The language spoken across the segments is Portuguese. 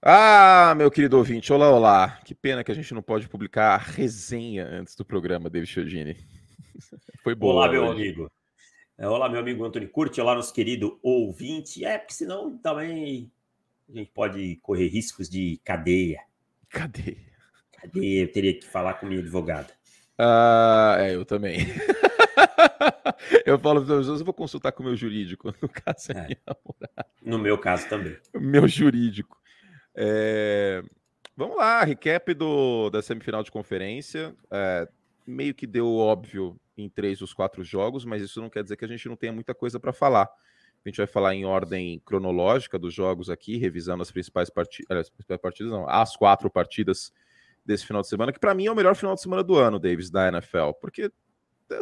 Ah, meu querido ouvinte, olá, olá. Que pena que a gente não pode publicar a resenha antes do programa, David Chiodini. Foi bom. Olá, meu hoje. amigo. É, olá, meu amigo Antônio Curti. Olá, nosso querido ouvinte. É, porque senão também a gente pode correr riscos de cadeia. Cadeia. Cadeia, eu teria que falar com minha advogada. Ah, é, eu também. eu falo para eu vou consultar com o meu jurídico. No caso, é, é. No meu caso também. Meu jurídico. É... Vamos lá, recap do, da semifinal de conferência. É, meio que deu óbvio em três dos quatro jogos, mas isso não quer dizer que a gente não tenha muita coisa para falar. A gente vai falar em ordem cronológica dos jogos aqui, revisando as principais partidas, as principais partidas, não, as quatro partidas desse final de semana, que para mim é o melhor final de semana do ano, Davis, da NFL, porque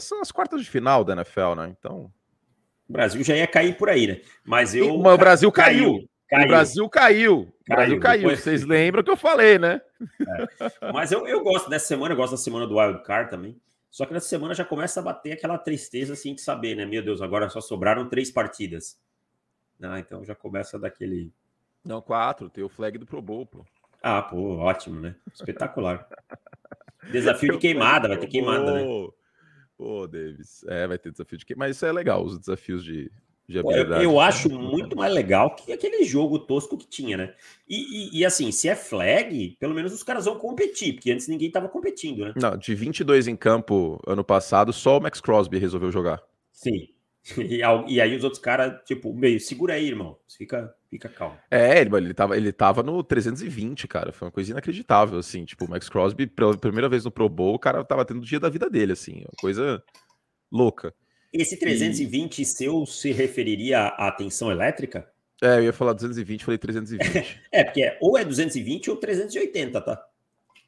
são as quartas de final da NFL, né? Então. O Brasil já ia cair por aí, né? Mas eu. o Brasil caiu. caiu. Caiu. O Brasil caiu. O Brasil caiu. Depois... Vocês lembram que eu falei, né? É. Mas eu, eu gosto dessa semana, eu gosto da semana do Wild Card também. Só que nessa semana já começa a bater aquela tristeza assim de saber, né? Meu Deus, agora só sobraram três partidas. Ah, então já começa daquele. Não, quatro, tem o flag do Pro Bowl, pô. Ah, pô, ótimo, né? Espetacular. Desafio de queimada, vai ter queimada, né? Pô, Davis. É, vai ter desafio de queimada. Mas isso é legal, os desafios de, de habilidade. Eu, eu, acho muito mais legal que aquele jogo tosco que tinha, né? E, e, e, assim, se é flag, pelo menos os caras vão competir, porque antes ninguém tava competindo, né? Não, de 22 em campo ano passado, só o Max Crosby resolveu jogar. Sim. E, e aí os outros caras, tipo, meio, segura aí, irmão. Fica, fica calmo. É, ele, ele, tava, ele tava no 320, cara. Foi uma coisa inacreditável, assim. Tipo, o Max Crosby, pela primeira vez no Pro Bowl, o cara tava tendo o dia da vida dele, assim. Uma coisa louca. Esse 320 e... seu se referiria à tensão elétrica? É, eu ia falar 220, falei 320. é, porque é, ou é 220 ou 380, tá?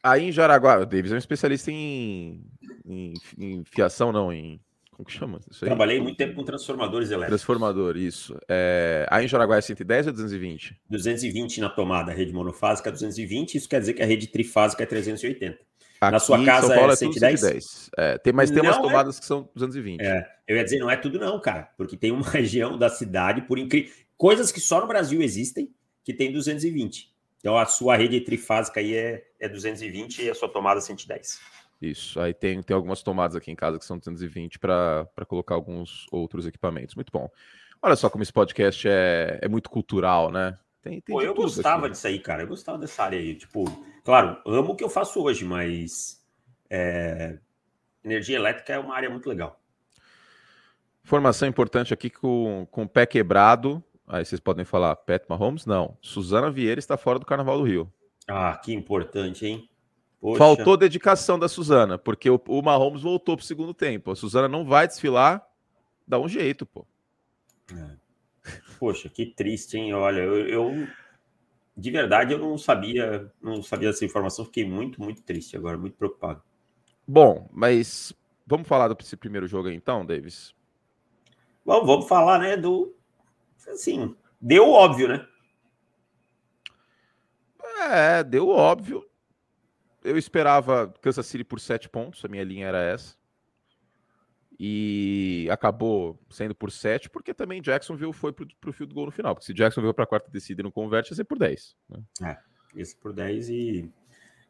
Aí em Jaraguá, o Davis é um especialista em, em, em fiação, não, em. Como que chama? Trabalhei muito tempo com transformadores elétricos. Transformador, isso. É... Aí em Jaraguá é 110 ou 220? 220 na tomada, a rede monofásica é 220, isso quer dizer que a rede trifásica é 380. Aqui, na sua casa é 110? É 110. É, tem, mas tem não umas é tomadas é... que são 220. É, eu ia dizer, não é tudo não, cara, porque tem uma região da cidade, por incrível... Coisas que só no Brasil existem, que tem 220. Então a sua rede trifásica aí é, é 220 e a sua tomada 110. Isso, aí tem, tem algumas tomadas aqui em casa que são 220 para colocar alguns outros equipamentos. Muito bom. Olha só como esse podcast é, é muito cultural, né? Tem, tem Pô, eu gostava aqui. disso aí, cara. Eu gostava dessa área aí. Tipo, claro, amo o que eu faço hoje, mas é, energia elétrica é uma área muito legal. Informação importante aqui com, com o pé quebrado. Aí vocês podem falar, Pat Mahomes? Não. Suzana Vieira está fora do Carnaval do Rio. Ah, que importante, hein? Poxa. Faltou dedicação da Suzana, porque o, o Mahomes voltou para o segundo tempo. A Suzana não vai desfilar, dá um jeito, pô. É. Poxa, que triste, hein? Olha, eu, eu, de verdade eu não sabia, não sabia dessa informação, fiquei muito, muito triste agora, muito preocupado. Bom, mas vamos falar desse primeiro jogo aí então, Davis? Bom, vamos falar, né, do assim, deu óbvio, né? É, deu óbvio. Eu esperava Kansas City por sete pontos, a minha linha era essa e acabou sendo por 7, porque também Jacksonville foi para o field goal no final. Porque se Jacksonville para a quarta descida e não converte, ia ser por 10. Né? É, esse por 10 e.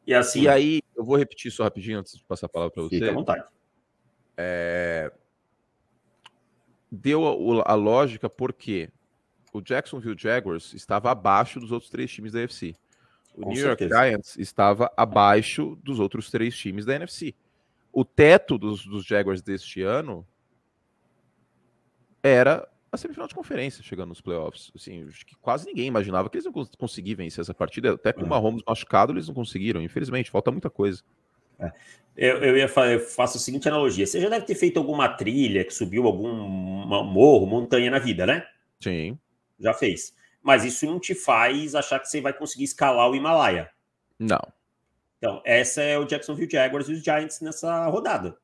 E assim. E aí, eu vou repetir só rapidinho antes de passar a palavra para você. Fica à vontade. É... Deu a, a, lógica porque o Jacksonville Jaguars estava abaixo dos outros três times da NFC. O Com New certeza. York Giants estava abaixo dos outros três times da NFC o teto dos, dos Jaguars deste ano era a semifinal de conferência chegando nos playoffs. Assim, que quase ninguém imaginava que eles iam conseguir vencer essa partida. Até com o é. Mahomes machucado, eles não conseguiram. Infelizmente, falta muita coisa. É. Eu, eu, ia falar, eu faço a seguinte analogia: você já deve ter feito alguma trilha que subiu algum morro, montanha na vida, né? Sim. Já fez. Mas isso não te faz achar que você vai conseguir escalar o Himalaia. Não. Então, essa é o Jacksonville Jaguars e os Giants nessa rodada.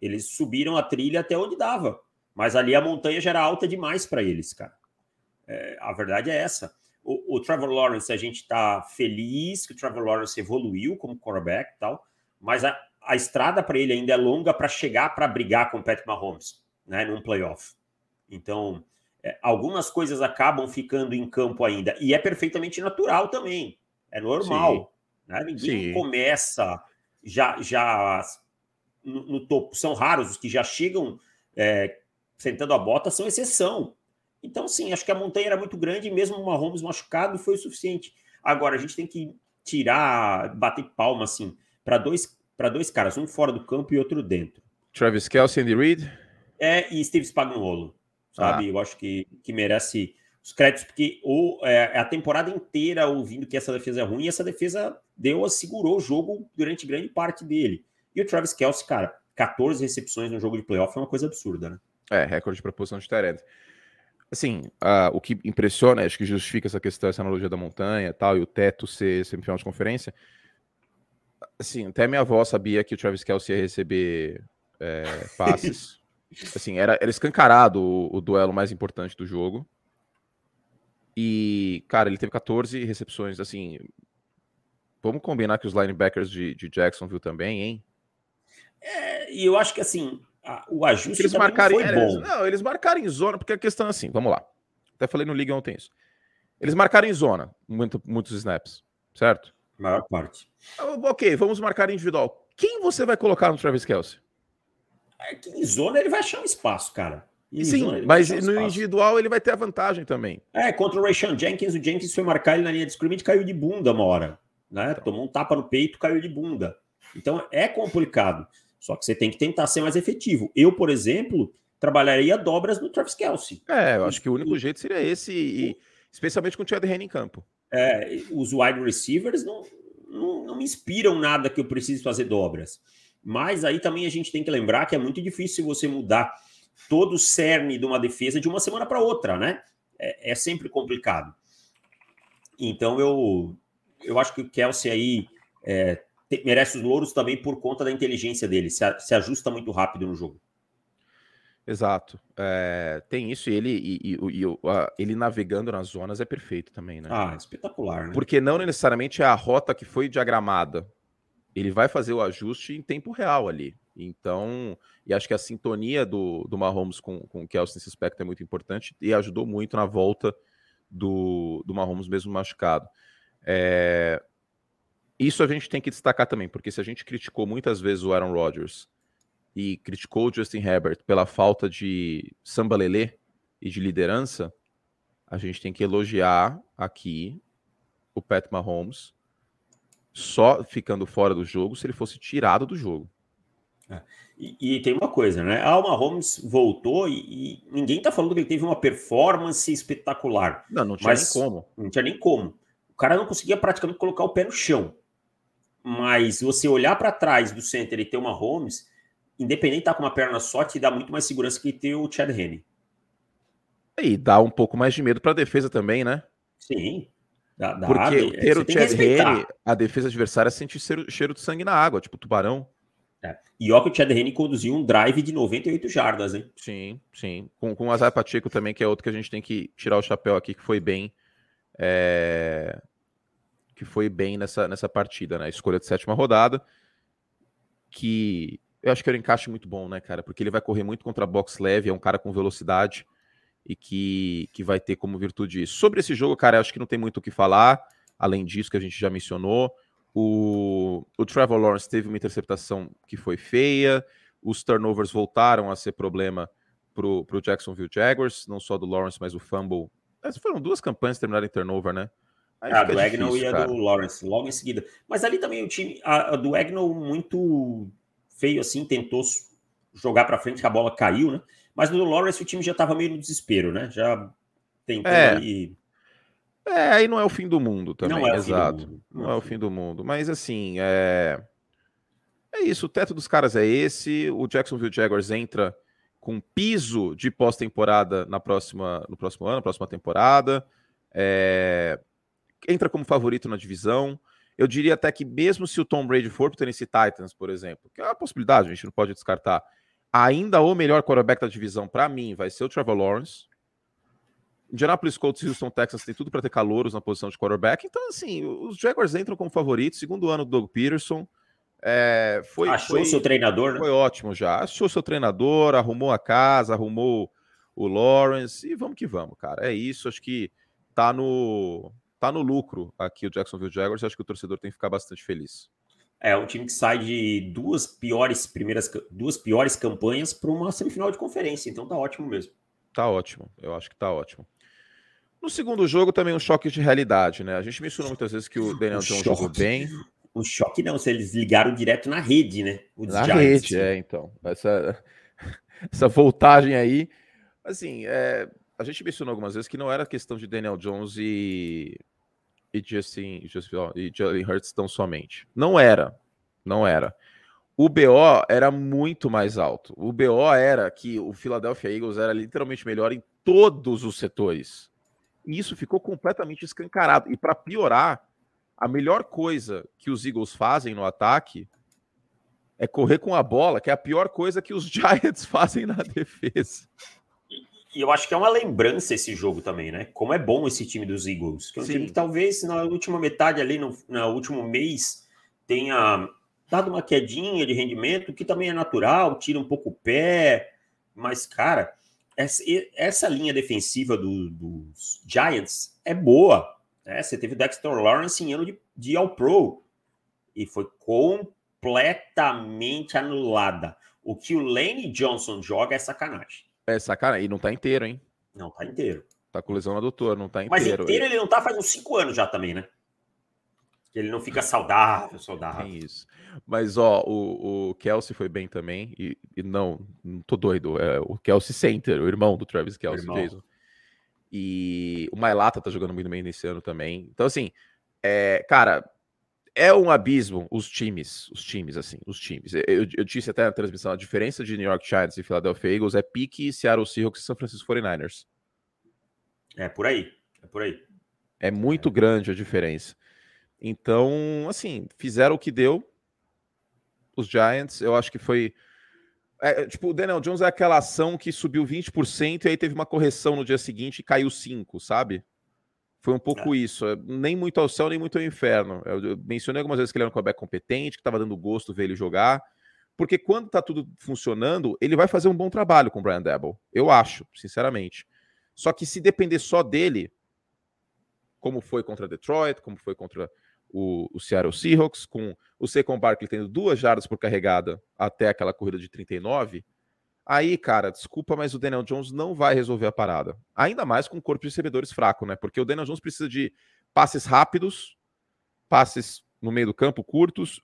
Eles subiram a trilha até onde dava, mas ali a montanha já era alta demais para eles, cara. É, a verdade é essa. O, o, Trevor Lawrence, a gente está feliz que o Trevor Lawrence evoluiu como quarterback e tal, mas a, a estrada para ele ainda é longa para chegar para brigar com o Pat Mahomes, né, num playoff. Então, é, algumas coisas acabam ficando em campo ainda, e é perfeitamente natural também. É normal. Né? Ninguém Sim. começa já, já no, no, topo. São raros os que já chegam é, sentando a bota, são exceção. Então, sim, acho que a montanha era muito grande e mesmo o Mahomes machucado foi o suficiente. Agora, a gente tem que tirar, bater palma, assim, para dois, dois caras, um fora do campo e outro dentro. Travis Kelsey, Andy Reid? É, e Steve Spagnuolo, sabe? Ah. Eu acho que, que merece os créditos, porque ou, é, a temporada inteira ouvindo que essa defesa é ruim, e essa defesa deu, segurou o jogo durante grande parte dele. E o Travis Kelsey, cara, 14 recepções no jogo de playoff é uma coisa absurda, né? É, recorde de proporção de Tyrant. Assim, uh, o que impressiona, acho que justifica essa questão, essa analogia da montanha e tal, e o teto ser semifinal de conferência. Assim, até minha avó sabia que o Travis Kelsey ia receber é, passes. assim, era, era escancarado o, o duelo mais importante do jogo. E, cara, ele teve 14 recepções, assim. Vamos combinar que os linebackers de, de Jacksonville também, hein? É, e eu acho que, assim, a, o ajuste eles marcaram, foi bom. Não, eles marcaram em zona, porque a questão é assim, vamos lá. Até falei no Liga ontem isso. Eles marcaram em zona, muito, muitos snaps, certo? Maior parte. Ah, ok, vamos marcar individual. Quem você vai colocar no Travis Kelsey? É em zona ele vai achar um espaço, cara. Sim, mas no individual ele vai ter a vantagem também. É, contra o Rayshon Jenkins, o Jenkins foi marcar ele na linha de scrimmage e caiu de bunda uma hora. Né? Então. Tomou um tapa no peito, caiu de bunda. Então é complicado. Só que você tem que tentar ser mais efetivo. Eu, por exemplo, trabalharia dobras no Travis Kelsey. É, eu acho que o único jeito seria esse, e, especialmente com o Chad Henne em campo. É, os wide receivers não, não, não me inspiram nada que eu precise fazer dobras. Mas aí também a gente tem que lembrar que é muito difícil você mudar todo o cerne de uma defesa de uma semana para outra, né? É, é, sempre complicado. Então eu, eu acho que o Kelsey aí é, te, merece os louros também por conta da inteligência dele, se, a, se ajusta muito rápido no jogo. Exato. É, tem isso e ele, e, e, e, ele navegando nas zonas é perfeito também, né? Ah, espetacular, né? Porque não necessariamente é a rota que foi diagramada. Ele vai fazer o ajuste em tempo real ali. Então, e acho que a sintonia do, do Mahomes com, com o Kelsey nesse aspecto é muito importante e ajudou muito na volta do, do Mahomes mesmo machucado. É, isso a gente tem que destacar também, porque se a gente criticou muitas vezes o Aaron Rodgers e criticou o Justin Herbert pela falta de sambalelê e de liderança, a gente tem que elogiar aqui o Pat Mahomes só ficando fora do jogo se ele fosse tirado do jogo. É. E, e, tem uma coisa, né? A Alma Holmes voltou e, e ninguém tá falando que ele teve uma performance espetacular. Não, não tinha mas, nem como. Não tinha nem como. O cara não conseguia praticamente colocar o pé no chão. Mas você olhar para trás do center e ter uma Holmes, independente de estar tá com uma perna só, te dá muito mais segurança que ter o Chad Henne. E dá um pouco mais de medo para a defesa também, né? Sim. Dá, dá, Porque ter o Chad Henne, a defesa adversária sente cheiro, cheiro de sangue na água, tipo tubarão. É. E ó que o Chad Henne conduziu um drive de 98 jardas, hein? Sim, sim. Com, com o Azar Pacheco também, que é outro que a gente tem que tirar o chapéu aqui, que foi bem. É... Que foi bem nessa, nessa partida, né? Escolha de sétima rodada. Que eu acho que era um encaixe muito bom, né, cara? Porque ele vai correr muito contra box leve, é um cara com velocidade e que, que vai ter como virtude isso. Sobre esse jogo, cara, eu acho que não tem muito o que falar, além disso que a gente já mencionou. O, o Trevor Lawrence teve uma interceptação que foi feia, os turnovers voltaram a ser problema para o Jacksonville Jaguars, não só do Lawrence, mas o fumble. Essas foram duas campanhas que terminaram em turnover, né? Aí a do Agnew e a cara. do Lawrence, logo em seguida. Mas ali também o time, a, a do Agnew muito feio assim, tentou jogar para frente, que a bola caiu, né? Mas no Lawrence o time já estava meio no desespero, né? Já tentando é. ali é, aí não é o fim do mundo também, não é exato. Mundo. Não, não é, é o fim do mundo. Mas assim, é... é isso. O teto dos caras é esse. O Jacksonville Jaguars entra com piso de pós-temporada na próxima, no próximo ano, na próxima temporada. É... Entra como favorito na divisão. Eu diria até que mesmo se o Tom Brady for para o Tennessee Titans, por exemplo, que é uma possibilidade, a gente não pode descartar, ainda o melhor quarterback da divisão para mim vai ser o Trevor Lawrence. Indianapolis Colts e Houston Texas tem tudo para ter calouros na posição de quarterback. Então, assim, os Jaguars entram como favoritos. Segundo ano do Doug Peterson. É, foi, Achou foi, seu treinador, né? Foi ótimo já. Achou seu treinador, arrumou a casa, arrumou o Lawrence. E vamos que vamos, cara. É isso. Acho que tá no, tá no lucro aqui o Jacksonville Jaguars, acho que o torcedor tem que ficar bastante feliz. É um time que sai de duas piores primeiras duas piores campanhas para uma semifinal de conferência, então tá ótimo mesmo. Tá ótimo, eu acho que tá ótimo. No segundo jogo também um choque de realidade, né? A gente mencionou muitas vezes que o Daniel Jones jogou bem. Um choque não, se eles ligaram direto na rede, né? na Giants, rede, é, então. Essa, essa voltagem aí, assim, é, a gente mencionou algumas vezes que não era questão de Daniel Jones e e Justin, Justin e Jalen Hurts tão somente. Não era, não era. O BO era muito mais alto. O BO era que o Philadelphia Eagles era literalmente melhor em todos os setores. E isso ficou completamente escancarado. E para piorar, a melhor coisa que os Eagles fazem no ataque é correr com a bola, que é a pior coisa que os Giants fazem na defesa. E eu acho que é uma lembrança esse jogo também, né? Como é bom esse time dos Eagles. Que é um Sim. time que talvez na última metade ali, no, no último mês, tenha dado uma quedinha de rendimento, que também é natural, tira um pouco o pé. Mas, cara, essa, essa linha defensiva do, dos Giants é boa. Né? Você teve o Dexter Lawrence em ano de, de All-Pro e foi completamente anulada. O que o Lane Johnson joga é sacanagem. É sacanagem. E não tá inteiro, hein? Não tá inteiro. Tá com lesão na doutora, não tá inteiro. Mas inteiro ele não tá faz uns 5 anos já também, né? Que ele não fica saudável, saudável. Tem isso. Mas, ó, o, o Kelsey foi bem também. E, e não, não tô doido. É o Kelsey Center, o irmão do Travis Kelsey, Jason. E o Mailata tá jogando muito bem nesse ano também. Então, assim, é, cara, é um abismo os times, os times, assim, os times. Eu, eu disse até na transmissão, a diferença de New York Giants e Philadelphia Eagles é pique Seattle Seahawks e São Francisco 49ers. É por aí, é por aí. É muito é. grande a diferença. Então, assim, fizeram o que deu. Os Giants, eu acho que foi. É, tipo, o Daniel Jones é aquela ação que subiu 20% e aí teve uma correção no dia seguinte e caiu 5%, sabe? Foi um pouco é. isso. É, nem muito ao céu, nem muito ao inferno. Eu, eu mencionei algumas vezes que ele era um quarterback competente, que estava dando gosto ver ele jogar. Porque quando tá tudo funcionando, ele vai fazer um bom trabalho com o Brian Dabble. Eu acho, sinceramente. Só que se depender só dele, como foi contra Detroit, como foi contra o, o Seattle Seahawks, com o Saquon Barkley tendo duas jardas por carregada até aquela corrida de 39, Aí, cara, desculpa, mas o Daniel Jones não vai resolver a parada. Ainda mais com o corpo de recebedores fraco, né? Porque o Daniel Jones precisa de passes rápidos, passes no meio do campo curtos,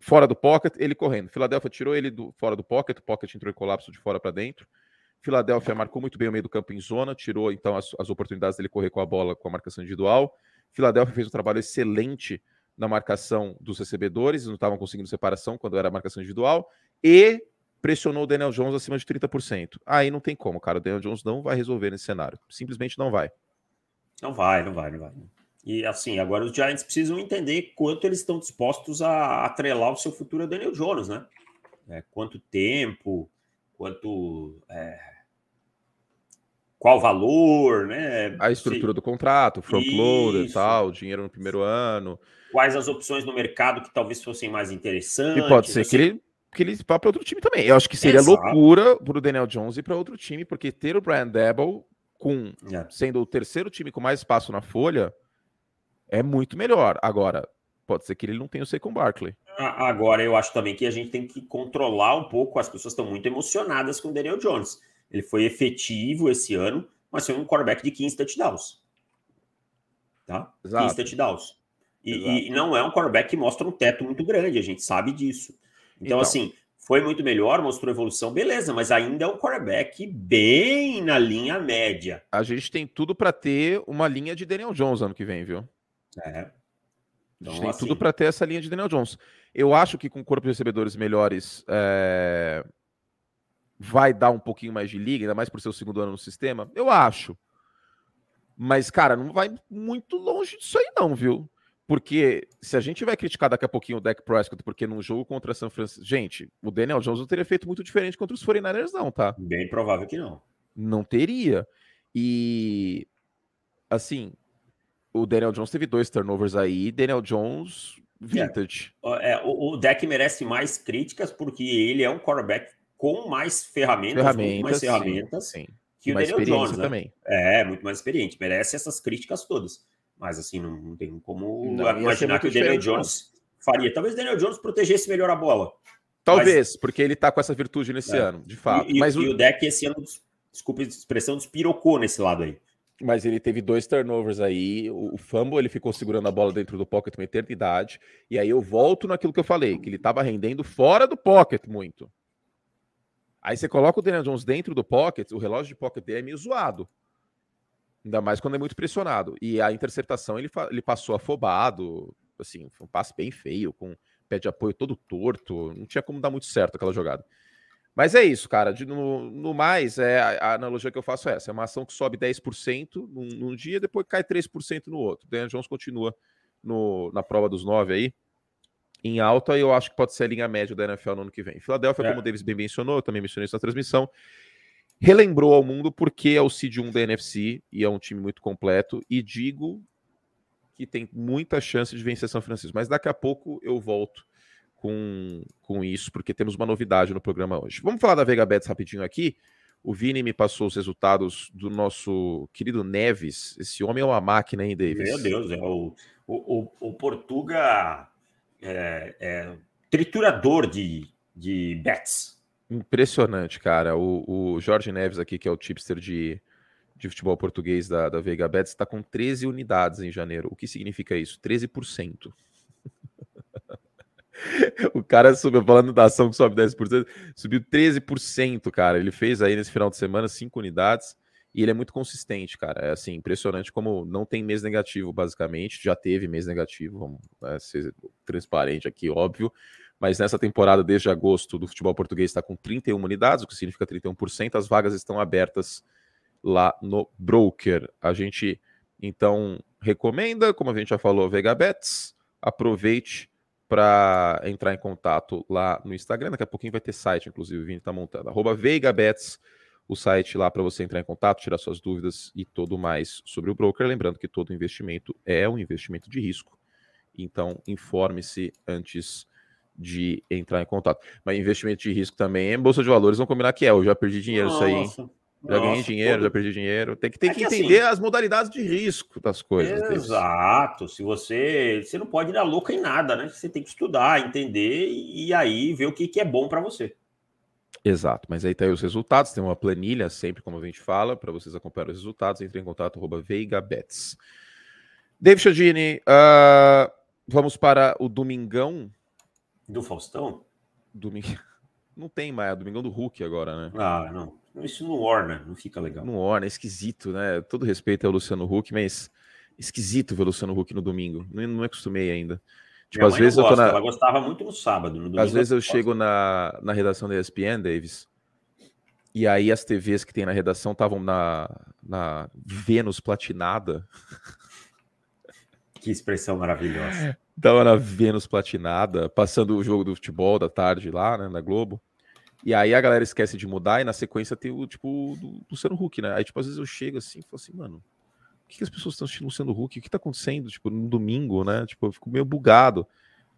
fora do pocket, ele correndo. Filadélfia tirou ele do, fora do pocket, o pocket entrou em colapso de fora para dentro. Filadélfia marcou muito bem o meio do campo em zona, tirou então as, as oportunidades dele correr com a bola com a marcação individual. Filadélfia fez um trabalho excelente na marcação dos recebedores, não estavam conseguindo separação quando era marcação individual. E pressionou o Daniel Jones acima de 30%. Aí não tem como, cara. O Daniel Jones não vai resolver nesse cenário. Simplesmente não vai. Não vai, não vai, não vai. E assim, agora os Giants precisam entender quanto eles estão dispostos a atrelar o seu futuro a Daniel Jones, né? É, quanto tempo, quanto. É, qual valor, né? A estrutura do contrato, front loader e tal, dinheiro no primeiro ano. Quais as opções no mercado que talvez fossem mais interessantes. E pode ser assim... que ele que ele vá para outro time também. Eu acho que seria Exato. loucura para o Daniel Jones ir para outro time, porque ter o Brian Debo com é. sendo o terceiro time com mais espaço na folha é muito melhor. Agora, pode ser que ele não tenha o Saquon Barkley. Agora, eu acho também que a gente tem que controlar um pouco. As pessoas estão muito emocionadas com o Daniel Jones. Ele foi efetivo esse ano, mas foi um quarterback de 15 touchdowns. Tá? Exato. 15 touchdowns. E, e, não é um quarterback que mostra um teto muito grande, a gente sabe disso. Então, então, assim, foi muito melhor, mostrou evolução, beleza, mas ainda é um quarterback bem na linha média. A gente tem tudo para ter uma linha de Daniel Jones ano que vem, viu? É. Então, a gente tem assim... tudo para ter essa linha de Daniel Jones. Eu acho que com corpo de recebedores melhores é... vai dar um pouquinho mais de liga, ainda mais por ser o segundo ano no sistema. Eu acho. Mas, cara, não vai muito longe disso aí, não, viu? Porque se a gente vai criticar daqui a pouquinho o Dak Prescott, porque num jogo contra São Francisco. Gente, o Daniel Jones não teria feito muito diferente contra os 49ers, não, tá? Bem provável que não. Não teria. E. Assim, o Daniel Jones teve dois turnovers aí. Daniel Jones, vintage. É, é o, o Dak merece mais críticas porque ele é um quarterback com mais ferramentas, ferramentas mais ferramentas. Sim, sim. Que mais o Daniel Jones, né? também. É, muito mais experiente. Merece essas críticas todas. Mas assim, não, não tem como não, imaginar que o Daniel Jones faria. Talvez o Daniel Jones protegesse melhor a bola. Talvez, mas... porque ele tá com essa virtude nesse é. ano, de fato. E, mas e o... o deck esse ano, desculpa a expressão, despirocou nesse lado aí. Mas ele teve dois turnovers aí. O, o fumble, ele ficou segurando a bola dentro do pocket uma eternidade. E aí eu volto naquilo que eu falei, que ele estava rendendo fora do pocket muito. Aí você coloca o Daniel Jones dentro do pocket, o relógio de pocket dele é meio zoado. Ainda mais quando é muito pressionado. E a interceptação ele, ele passou afobado, assim, foi um passe bem feio, com pé de apoio todo torto. Não tinha como dar muito certo aquela jogada. Mas é isso, cara. De, no, no, mais, é, a, analogia que eu faço é essa: é uma ação que sobe 10% num, num dia, depois cai 3% no outro. Daniel Jones continua no, na prova dos nove aí, em alta, e eu acho que pode ser a linha média da NFL no ano que vem. Filadélfia, é. como o Davis bem mencionou, eu também mencionei isso na transmissão, relembrou ao mundo porque é o seed 1 da NFC e é um time muito completo, e digo que tem muita chance de vencer São Francisco. Mas daqui a pouco eu volto com, com isso, porque temos uma novidade no programa hoje. Vamos falar da Vega Bets rapidinho aqui. O Vini me passou os resultados do nosso querido Neves. Esse homem é uma máquina, hein, Davis? Meu Deus, é o, o, o, o Portuga é, é, triturador de, de bets. Impressionante, cara. O, o Jorge Neves aqui, que é o tipster de, de futebol português da, da Vega Bets, está com 13 unidades em janeiro. O que significa isso? 13%. o cara subiu, falando da ação que sobe 10%, subiu 13%, cara. Ele fez aí nesse final de semana 5 unidades e ele é muito consistente, cara. É assim, impressionante como não tem mês negativo, basicamente. Já teve mês negativo, vamos né, ser transparente aqui, óbvio. Mas nessa temporada, desde agosto, do futebol português está com 31 unidades, o que significa 31%. As vagas estão abertas lá no broker. A gente então recomenda, como a gente já falou, Vega Bets. Aproveite para entrar em contato lá no Instagram. Daqui a pouquinho vai ter site, inclusive, o Vini está montando. Arroba o site lá para você entrar em contato, tirar suas dúvidas e tudo mais sobre o broker. Lembrando que todo investimento é um investimento de risco. Então, informe-se antes de entrar em contato. Mas investimento de risco também é bolsa de valores, vamos combinar que é. Eu já perdi dinheiro Nossa. isso aí. Hein? Já Nossa, ganhei dinheiro, todo... já perdi dinheiro. Tem que, tem é que, que entender assim, as modalidades de risco das coisas. Exato. Se você. Você não pode dar louca em nada, né? Você tem que estudar, entender e aí ver o que, que é bom para você. Exato, mas aí tá aí os resultados, tem uma planilha sempre, como a gente fala, para vocês acompanhar os resultados. Entre em contato, arroba VeigaBets. David Chodini, uh, vamos para o Domingão. Do Faustão? Domingo. Não tem mais, é Domingão do Hulk agora, né? Ah, não. Isso não orna, não fica legal. Não orna, é esquisito, né? Todo respeito ao Luciano Huck, mas esquisito ver o Luciano Huck no domingo. Não, não acostumei ainda. Tipo, às vezes gosta, eu tô na... Ela gostava muito no sábado. No às vezes eu chego na, na redação da ESPN, Davis, e aí as TVs que tem na redação estavam na, na Vênus platinada. Que expressão maravilhosa. Tava na Vênus platinada, passando o jogo do futebol da tarde lá, né, na Globo. E aí a galera esquece de mudar e na sequência tem o tipo do Luciano Huck, né? Aí, tipo, às vezes eu chego assim e falo assim, mano, que, que as pessoas estão assistindo Luciano Huck? O que tá acontecendo? Tipo, no domingo, né? Tipo, eu fico meio bugado.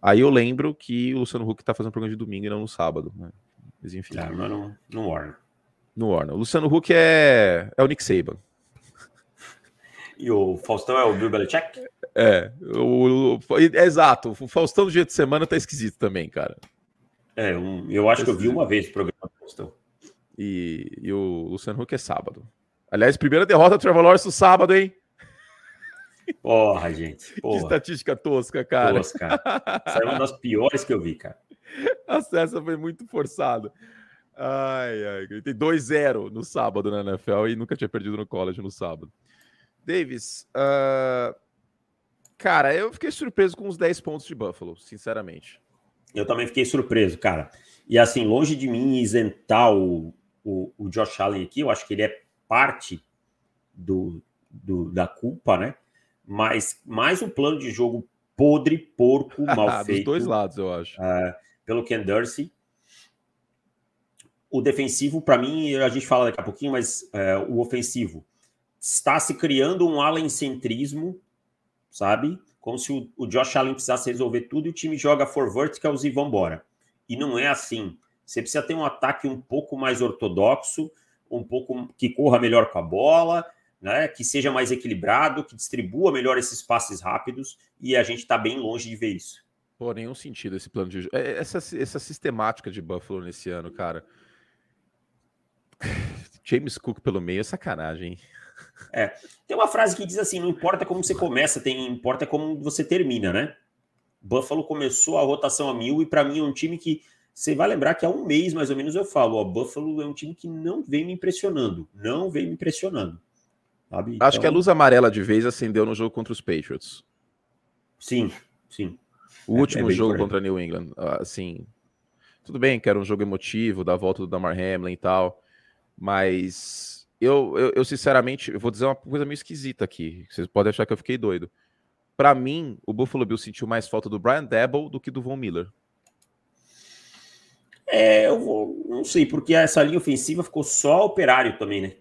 Aí eu lembro que o Luciano Huck tá fazendo programa de domingo e não no sábado, né? Mas enfim. Ah, mas não, não Warner. No Warner. O Luciano Huck é, é o Nick Saban. E o Faustão é o Bill Belichick? É, o, o, exato. O Faustão do dia de semana tá esquisito também, cara. É, um, eu acho que eu vi uma vez o programa do Faustão. E, e o Luciano Huck é sábado. Aliás, primeira derrota do Trevor Lawrence no sábado, hein? Porra, gente. Porra. Que estatística tosca, cara. Tosca. Essa é uma das piores que eu vi, cara. Essa foi muito forçada. Ai, ai. Ele tem 2-0 no sábado na NFL e nunca tinha perdido no college no sábado. Davis, uh... cara, eu fiquei surpreso com os 10 pontos de Buffalo, sinceramente. Eu também fiquei surpreso, cara. E assim, longe de mim isentar o, o, o Josh Allen aqui, eu acho que ele é parte do, do, da culpa, né? Mas mais um plano de jogo podre, porco, mal feito. Dos dois lados, eu acho. Uh, pelo Ken Dorsey. O defensivo, para mim, a gente fala daqui a pouquinho, mas uh, o ofensivo está se criando um Allen-centrismo, sabe? como se o, o Josh Allen precisasse resolver tudo e o time joga for verticals e vambora. E não é assim. Você precisa ter um ataque um pouco mais ortodoxo, um pouco que corra melhor com a bola, né, que seja mais equilibrado, que distribua melhor esses passes rápidos, e a gente está bem longe de ver isso. Pô, nenhum sentido esse plano de é, essa, essa sistemática de Buffalo nesse ano, cara. James Cook pelo meio é sacanagem, hein? É. Tem uma frase que diz assim: não importa como você começa, tem importa como você termina, né? Buffalo começou a rotação a mil e para mim é um time que você vai lembrar que há um mês mais ou menos eu falo: ó, Buffalo é um time que não vem me impressionando, não vem me impressionando. Sabe? Acho que a então luz amarela de vez acendeu no jogo contra os Patriots. Sim, sim. O é, último é jogo contra New England, assim, tudo bem que era um jogo emotivo, da volta do Damar Hamlin e tal, mas eu, eu, eu, sinceramente, eu vou dizer uma coisa meio esquisita aqui, vocês podem achar que eu fiquei doido. Para mim, o Buffalo Bill sentiu mais falta do Brian Debble do que do Von Miller. É, eu vou, não sei, porque essa linha ofensiva ficou só operário também, né?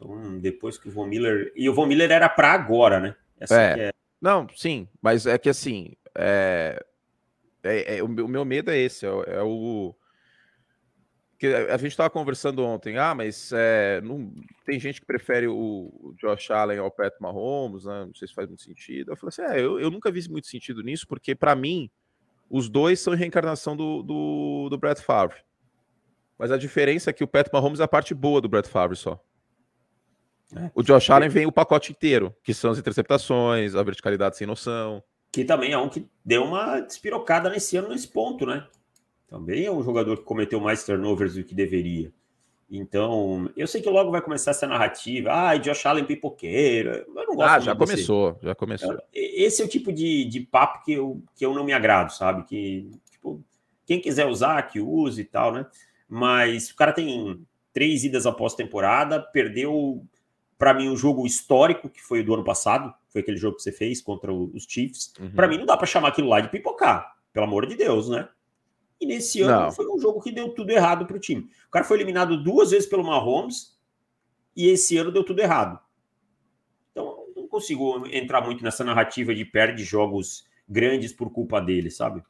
Então, depois que o Von Miller. E o Von Miller era para agora, né? É. é. Não, sim, mas é que assim, é, é, é o, meu medo é esse, é, é o que a gente estava conversando ontem, ah, mas é, não, tem gente que prefere o, o, Josh Allen ao Pat Mahomes, né? não sei se faz muito sentido. Eu falei assim, é, eu, eu nunca vi muito sentido nisso, porque para mim os dois são reencarnação do, do, do Brett Favre. Mas a diferença é que o Pat Mahomes é a parte boa do Brett Favre só. É. O Josh Allen vem o pacote inteiro, que são as interceptações, a verticalidade sem noção que também é um que deu uma despirocada nesse ano nesse ponto, né? Também é um jogador que cometeu mais turnovers do que deveria. Então, eu sei que logo vai começar essa narrativa. Ah, Josh Allen pipoqueiro. Eu não gosto ah, já começou, já começou. Esse é o tipo de, de papo que eu, que eu não me agrado, sabe? Que, tipo, quem quiser usar, que use e tal, né? Mas o cara tem três idas após temporada, perdeu para mim, um jogo histórico, que foi o do ano passado, foi aquele jogo que você fez contra os Chiefs. Uhum. Para mim, não dá para chamar aquilo lá de pipocar, pelo amor de Deus, né? E nesse ano não. foi um jogo que deu tudo errado para o time. O cara foi eliminado duas vezes pelo Mahomes e esse ano deu tudo errado. Então, não consigo entrar muito nessa narrativa de perde jogos grandes por culpa dele, sabe?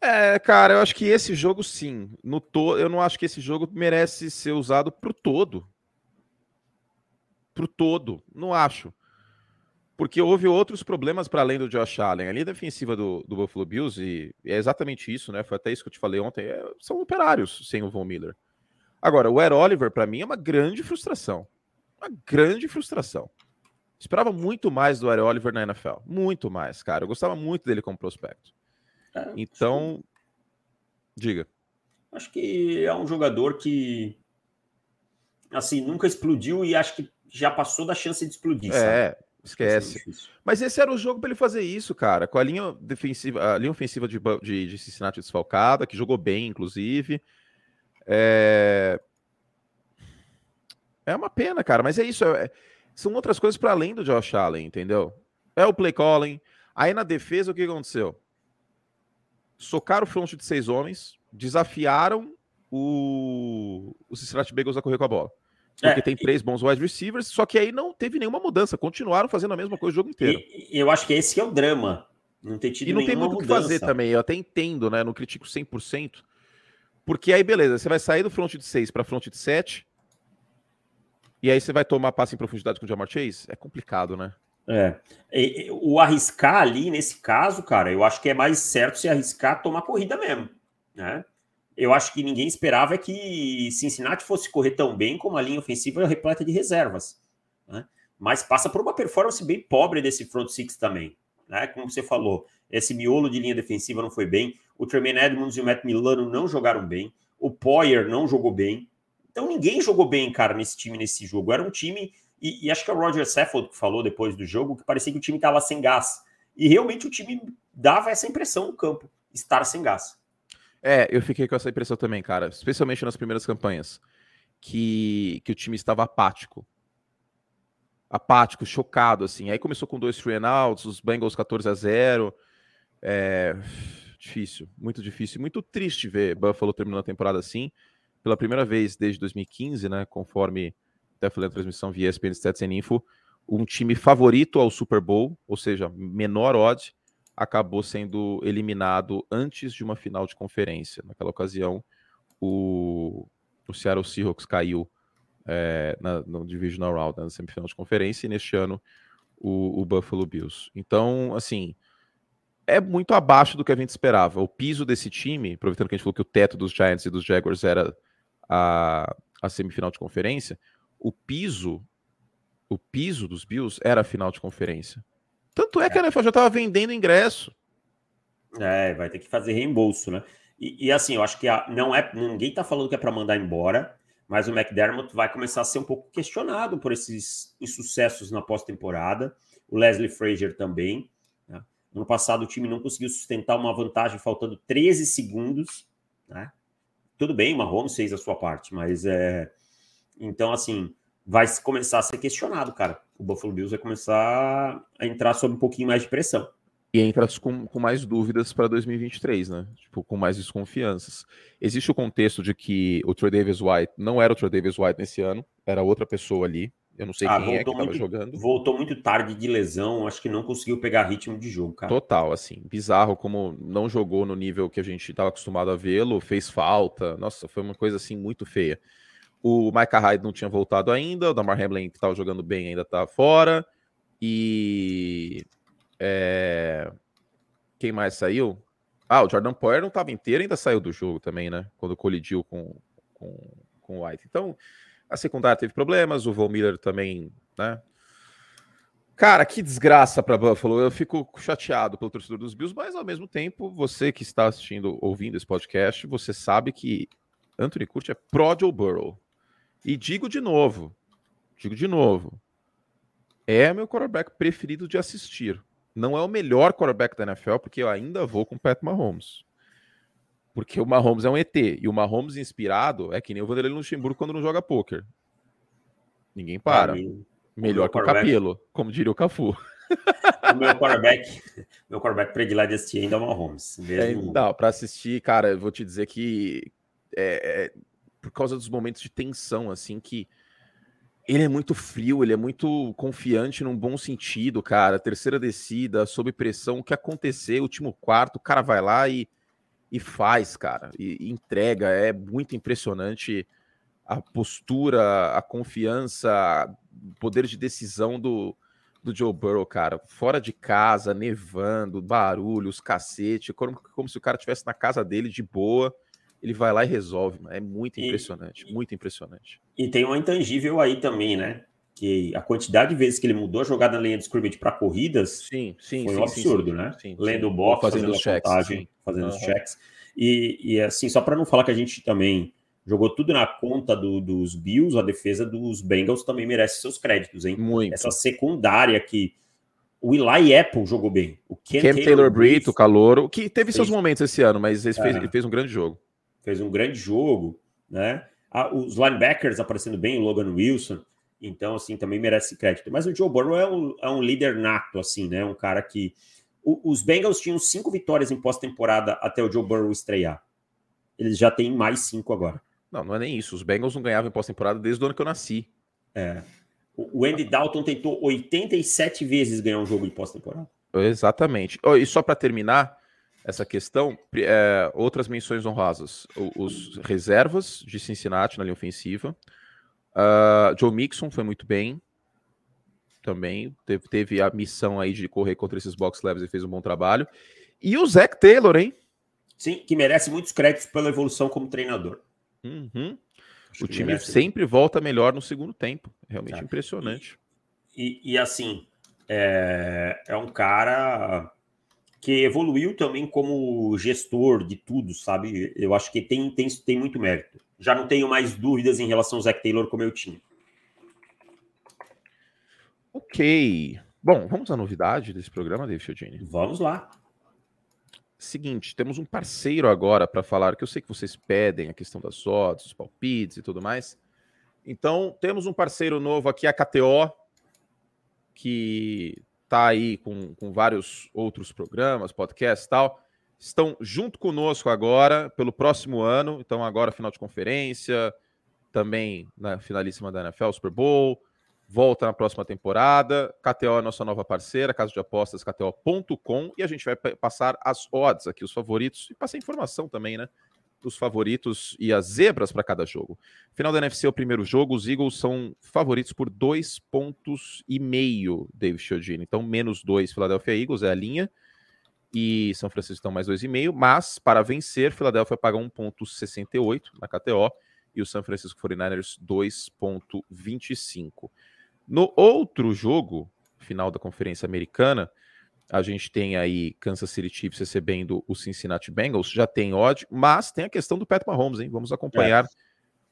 É, cara, eu acho que esse jogo sim. No to... Eu não acho que esse jogo merece ser usado pro todo pro todo. Não acho. Porque houve outros problemas para além do Josh Allen. A linha defensiva do, do Buffalo Bills, e, é exatamente isso, né? Foi até isso que eu te falei ontem. É, são operários sem o Von Miller. Agora, o Ed Oliver, para mim, é uma grande frustração. Uma grande frustração. Esperava muito mais do Ed Oliver na NFL. Muito mais, cara. Eu gostava muito dele como prospecto. É, então, diga. Acho que é um jogador que, assim, nunca explodiu e acho que já passou da chance de explodir. É, sabe? esquece. Mas esse era o jogo para ele fazer isso, cara. Com a linha defensiva, a linha ofensiva de, de, de Cincinnati desfalcada, que jogou bem, inclusive. É... é uma pena, cara, mas é isso. É... São outras coisas para além do Josh Allen, entendeu? É o play calling. Aí na defesa, o que aconteceu? Socaram o front de seis homens, desafiaram o, o Cincinnati Bengals a correr com a bola. Porque é, tem três bons wide receivers, só que aí não teve nenhuma mudança, continuaram fazendo a mesma coisa o jogo inteiro. E, eu acho que esse que é o drama. Não ter tido E não tem muito o que fazer também, eu até entendo, né? Não critico 100%. Porque aí, beleza, você vai sair do front de 6 para front de 7. E aí você vai tomar passe em profundidade com o Jamar Chase? É complicado, né? É. E, o arriscar ali, nesse caso, cara, eu acho que é mais certo se arriscar tomar corrida mesmo. Né? Eu acho que ninguém esperava que Cincinnati fosse correr tão bem como a linha ofensiva repleta de reservas. Né? Mas passa por uma performance bem pobre desse front six também. Né? Como você falou, esse miolo de linha defensiva não foi bem. O Tremaine Edmonds e o Matt Milano não jogaram bem. O Poyer não jogou bem. Então ninguém jogou bem, cara, nesse time, nesse jogo. Era um time, e, e acho que é o Roger Saffold que falou depois do jogo, que parecia que o time estava sem gás. E realmente o time dava essa impressão no campo, estar sem gás. É, eu fiquei com essa impressão também, cara, especialmente nas primeiras campanhas, que, que o time estava apático. Apático, chocado, assim. Aí começou com dois three and outs, os Bengals 14 a 0. É, difícil, muito difícil. Muito triste ver Buffalo terminando a temporada assim, pela primeira vez desde 2015, né? Conforme até falei na transmissão via ESPN Stats and Info, um time favorito ao Super Bowl, ou seja, menor odd, acabou sendo eliminado antes de uma final de conferência. Naquela ocasião, o, o Seattle Seahawks caiu é, na, no Divisional Round, né, na semifinal de conferência, e neste ano o, o Buffalo Bills. Então, assim, é muito abaixo do que a gente esperava. O piso desse time, aproveitando que a gente falou que o teto dos Giants e dos Jaguars era a, a semifinal de conferência, o piso, o piso dos Bills era a final de conferência. Tanto é que a NFL já estava vendendo ingresso. É, vai ter que fazer reembolso, né? E, e assim, eu acho que a, não é, ninguém está falando que é para mandar embora, mas o McDermott vai começar a ser um pouco questionado por esses insucessos na pós-temporada. O Leslie Frazier também. Né? No passado, o time não conseguiu sustentar uma vantagem faltando 13 segundos. Né? Tudo bem, o Mahomes fez a sua parte, mas é. Então, assim, vai começar a ser questionado, cara. O Buffalo Bills vai começar a entrar sob um pouquinho mais de pressão. E entra com, com mais dúvidas para 2023, né? Tipo, com mais desconfianças. Existe o contexto de que o Troy Davis White não era o Troy Davis White nesse ano, era outra pessoa ali. Eu não sei ah, quem é que estava jogando. Voltou muito tarde de lesão, acho que não conseguiu pegar ritmo de jogo, cara. Total, assim, bizarro como não jogou no nível que a gente estava acostumado a vê-lo, fez falta. Nossa, foi uma coisa assim muito feia. O Micah Hyde não tinha voltado ainda, o Damar Hamlin, que estava jogando bem, ainda está fora. E é... Quem mais saiu? Ah, o Jordan Poyer não estava inteiro, ainda saiu do jogo também, né? Quando colidiu com, com, com o White. Então, a secundária teve problemas, o Von Miller também, né? Cara, que desgraça para Buffalo. Eu fico chateado pelo torcedor dos Bills, mas ao mesmo tempo, você que está assistindo, ouvindo esse podcast, você sabe que Anthony Curti é pró Joe Burrow. E digo de novo, digo de novo, é meu quarterback preferido de assistir não é o melhor quarterback da NFL, porque eu ainda vou com o Pat Mahomes. Porque o Mahomes é um ET. E o Mahomes inspirado é que nem o Vanderlei Luxemburgo quando não joga poker. Ninguém para. Mim, melhor que o Capelo, como diria o Cafu. O meu quarterback, meu quarterback predileto de assistir ainda é o Mahomes. Mesmo... É, não, para assistir, cara, eu vou te dizer que é, é, por causa dos momentos de tensão, assim, que ele é muito frio, ele é muito confiante num bom sentido, cara. Terceira descida, sob pressão, o que acontecer, último quarto, o cara vai lá e, e faz, cara, e, e entrega. É muito impressionante a postura, a confiança, o poder de decisão do, do Joe Burrow, cara. Fora de casa, nevando, barulhos, cacete, como, como se o cara estivesse na casa dele de boa ele vai lá e resolve. É muito impressionante, e, muito impressionante. E tem um intangível aí também, né? Que a quantidade de vezes que ele mudou a jogada na linha de scrimmage para corridas sim, sim, foi sim, um absurdo, sim, né? Sim, Lendo o box, fazendo, fazendo os checks, contagem, fazendo uhum. os checks. E, e assim, só para não falar que a gente também jogou tudo na conta do, dos Bills, a defesa dos Bengals também merece seus créditos, hein? Muito. Essa secundária que o Eli Apple jogou bem. O Ken, Ken Taylor, Taylor Britt, o Calouro, que teve fez... seus momentos esse ano, mas ele fez, ele fez um grande jogo fez um grande jogo, né? Ah, os linebackers aparecendo bem, o Logan Wilson, então, assim, também merece crédito. Mas o Joe Burrow é um, é um líder nato, assim, né? Um cara que. O, os Bengals tinham cinco vitórias em pós-temporada até o Joe Burrow estrear. Eles já têm mais cinco agora. Não, não é nem isso. Os Bengals não ganhavam em pós-temporada desde o ano que eu nasci. É. O Andy Dalton tentou 87 vezes ganhar um jogo de pós-temporada. Exatamente. E só para terminar, essa questão. É, outras menções honrosas: os reservas de Cincinnati na linha ofensiva. Uh, Joe Mixon foi muito bem. Também teve, teve, a missão aí de correr contra esses box levels e fez um bom trabalho. E o Zach Taylor, hein? Sim, que merece muitos créditos pela evolução como treinador. Uhum. O time merece. sempre volta melhor no segundo tempo. Realmente tá. impressionante. E, e, e assim, é, é um cara que evoluiu também como gestor de tudo, sabe? Eu acho que tem, tem, tem muito mérito. Já não tenho mais dúvidas em relação ao Zach Taylor como eu tinha. Ok. Bom, vamos à novidade desse programa, David Chiodini? Vamos lá. Seguinte, temos um parceiro agora para falar, que eu sei que vocês pedem a questão das odds, os palpites e tudo mais. Então, temos um parceiro novo aqui, a KTO, que está aí com, com vários outros programas, podcasts e tal, estão junto conosco agora pelo próximo ano. Então, agora final de conferência, também na finalíssima da NFL, Super Bowl, volta na próxima temporada. KTO é nossa nova parceira, casa de apostas, KTO.com, e a gente vai passar as odds aqui, os favoritos, e passar informação também, né? Os favoritos e as zebras para cada jogo. Final da NFC é o primeiro jogo, os Eagles são favoritos por dois pontos e meio, David Chiodini. Então, menos dois, Philadelphia Eagles é a linha, e São Francisco estão mais dois e meio, mas para vencer, Philadelphia paga 1.68 na KTO e o São Francisco 49ers 2.25. No outro jogo, final da Conferência Americana, a gente tem aí Kansas City Chiefs recebendo o Cincinnati Bengals, já tem odd, mas tem a questão do Pat Mahomes, hein? Vamos acompanhar é.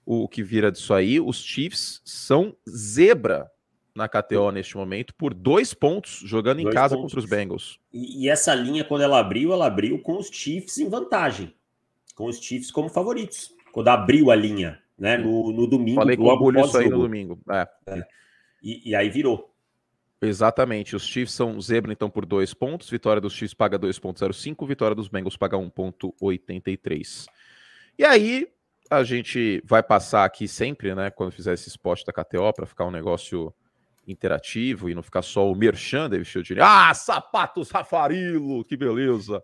o que vira disso aí. Os Chiefs são zebra na KTO neste momento por dois pontos jogando dois em casa pontos. contra os Bengals. E, e, essa linha, quando ela abriu, ela abriu com os Chiefs em vantagem, com os Chiefs como favoritos. Quando abriu a linha, né? No, no domingo. Falei com o isso aí no domingo. É. É. E, e aí virou. Exatamente. Os Chiefs são zebra, então, por dois pontos. Vitória dos Chiefs paga 2,05. Vitória dos Bengals paga 1,83. E aí, a gente vai passar aqui sempre, né? Quando fizer esse spot da KTO, para ficar um negócio interativo e não ficar só o merchan David Chiodini. Ah, sapatos Rafarilo, que beleza.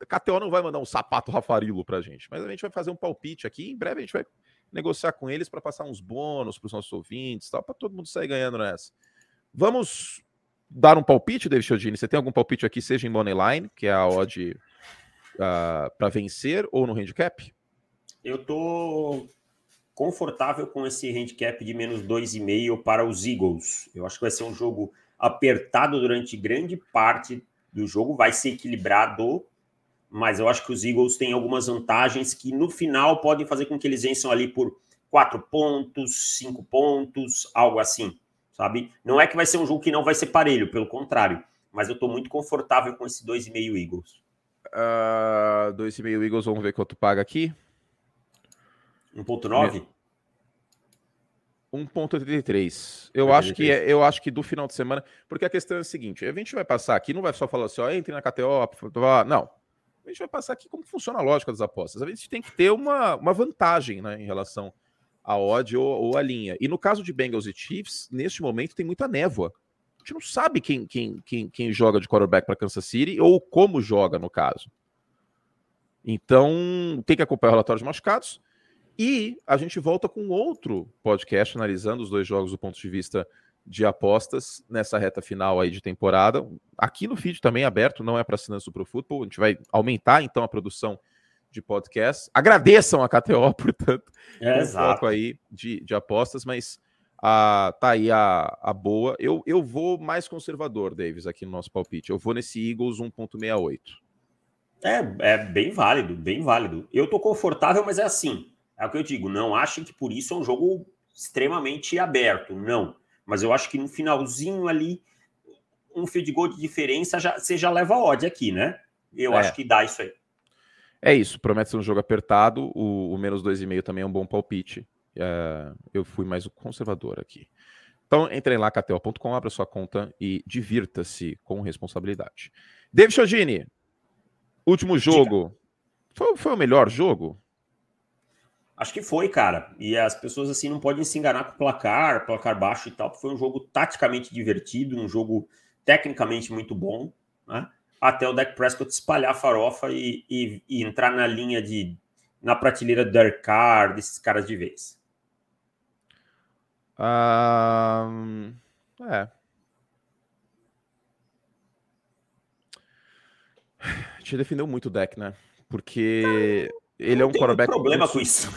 A KTO não vai mandar um sapato Rafarilo pra gente, mas a gente vai fazer um palpite aqui. Em breve a gente vai negociar com eles para passar uns bônus para os nossos ouvintes, para todo mundo sair ganhando nessa. Vamos dar um palpite, David Chiodini? Você tem algum palpite aqui, seja em Moneyline, que é a odd uh, ah, para vencer, ou no handicap? Eu tô confortável com esse handicap de menos 2,5 para os Eagles. Eu acho que vai ser um jogo apertado durante grande parte do jogo, vai ser equilibrado, mas eu acho que os Eagles têm algumas vantagens que no final podem fazer com que eles vençam ali por 4 pontos, 5 pontos, algo assim, sabe? Não é que vai ser um jogo que não vai ser parelho, pelo contrário, mas eu estou muito confortável com esse 2,5 Eagles. Uh, ah, 2,5 Eagles, vamos ver quanto paga aqui. 1.9? 1.83. Eu acho que é, eu acho que do final de semana, porque a questão é a seguinte, a gente vai passar aqui, não vai só falar assim, ó, entre na KTO, não. A gente vai passar aqui como funciona a lógica das apostas. A gente tem que ter uma, uma vantagem, né, em relação à odd ou, ou à linha. E no caso de Bengals e Chiefs, neste momento tem muita névoa. A gente não sabe quem, quem, quem, quem joga de quarterback para Kansas City ou como joga, no caso. Então, tem que acompanhar o relatório de machucados. E a gente volta com outro podcast analisando os dois jogos do ponto de vista de apostas nessa reta final aí de temporada. Aqui no feed também aberto, não é para assinantes do Pro Football. A gente vai aumentar então a produção de podcast. Agradeçam a KTO, portanto, é, foco aí de, de apostas, mas a, tá aí a, a boa. Eu, eu vou mais conservador, Davis, aqui no nosso palpite. Eu vou nesse Eagles 1.68. É, é bem válido, bem válido. Eu tô confortável, mas é assim. É o que eu digo, não achem que por isso é um jogo extremamente aberto, não. Mas eu acho que no finalzinho ali, um field goal de diferença, já, você já leva a odd aqui, né? Eu é. acho que dá isso aí. É isso, promete ser um jogo apertado, o, o menos 2,5 também é um bom palpite. É, eu fui mais o conservador aqui. Então, entrem lá, KTO.com, abra sua conta e divirta-se com responsabilidade. David Chodini, último jogo. Foi, foi o melhor jogo? Acho que foi, cara. E as pessoas assim não podem se enganar com o placar, placar baixo e tal. Foi um jogo taticamente divertido, um jogo tecnicamente muito bom, né? Até o Dak Prescott espalhar a farofa e, e, e entrar na linha de na prateleira do Derek Carr, desses caras de vez. Um, é. Te defendeu muito o deck, né? Porque ele é um quarterback. problema com isso.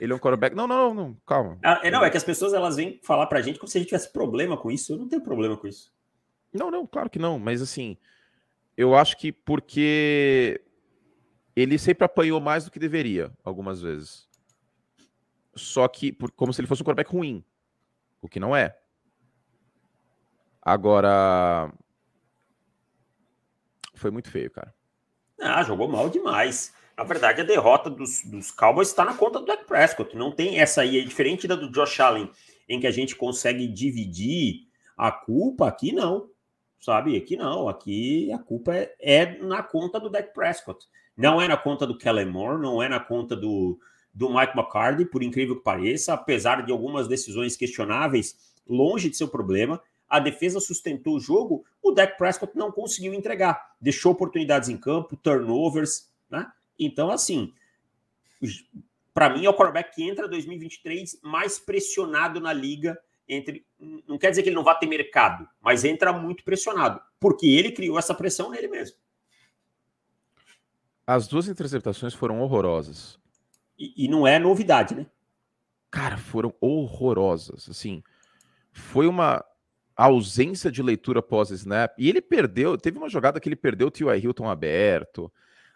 Ele é um quarterback. Não, não, não, calma. Ah, é, não, é que as pessoas elas vêm falar pra gente como se a gente tivesse problema com isso. Eu não tenho problema com isso. Não, não, claro que não. Mas assim, eu acho que porque ele sempre apanhou mais do que deveria, algumas vezes. Só que, por, como se ele fosse um quarterback ruim. O que não é. Agora. Foi muito feio, cara. Ah, jogou mal demais. Na verdade, a derrota dos, dos Cowboys está na conta do Dak Prescott. Não tem essa aí, é diferente da do Josh Allen, em que a gente consegue dividir a culpa, aqui não. Sabe? Aqui não. Aqui a culpa é, é na conta do Dak Prescott. Não é na conta do Kellen Moore, não é na conta do, do Mike McCarthy, por incrível que pareça, apesar de algumas decisões questionáveis, longe de ser o problema. A defesa sustentou o jogo, o Dak Prescott não conseguiu entregar. Deixou oportunidades em campo, turnovers, né? Então, assim, para mim, é o quarterback que entra 2023 mais pressionado na liga. Entre, não quer dizer que ele não vá ter mercado, mas entra muito pressionado, porque ele criou essa pressão nele mesmo. As duas interceptações foram horrorosas. E, e não é novidade, né? Cara, foram horrorosas. Assim, foi uma ausência de leitura pós-snap. E ele perdeu, teve uma jogada que ele perdeu o T.Y. Hilton aberto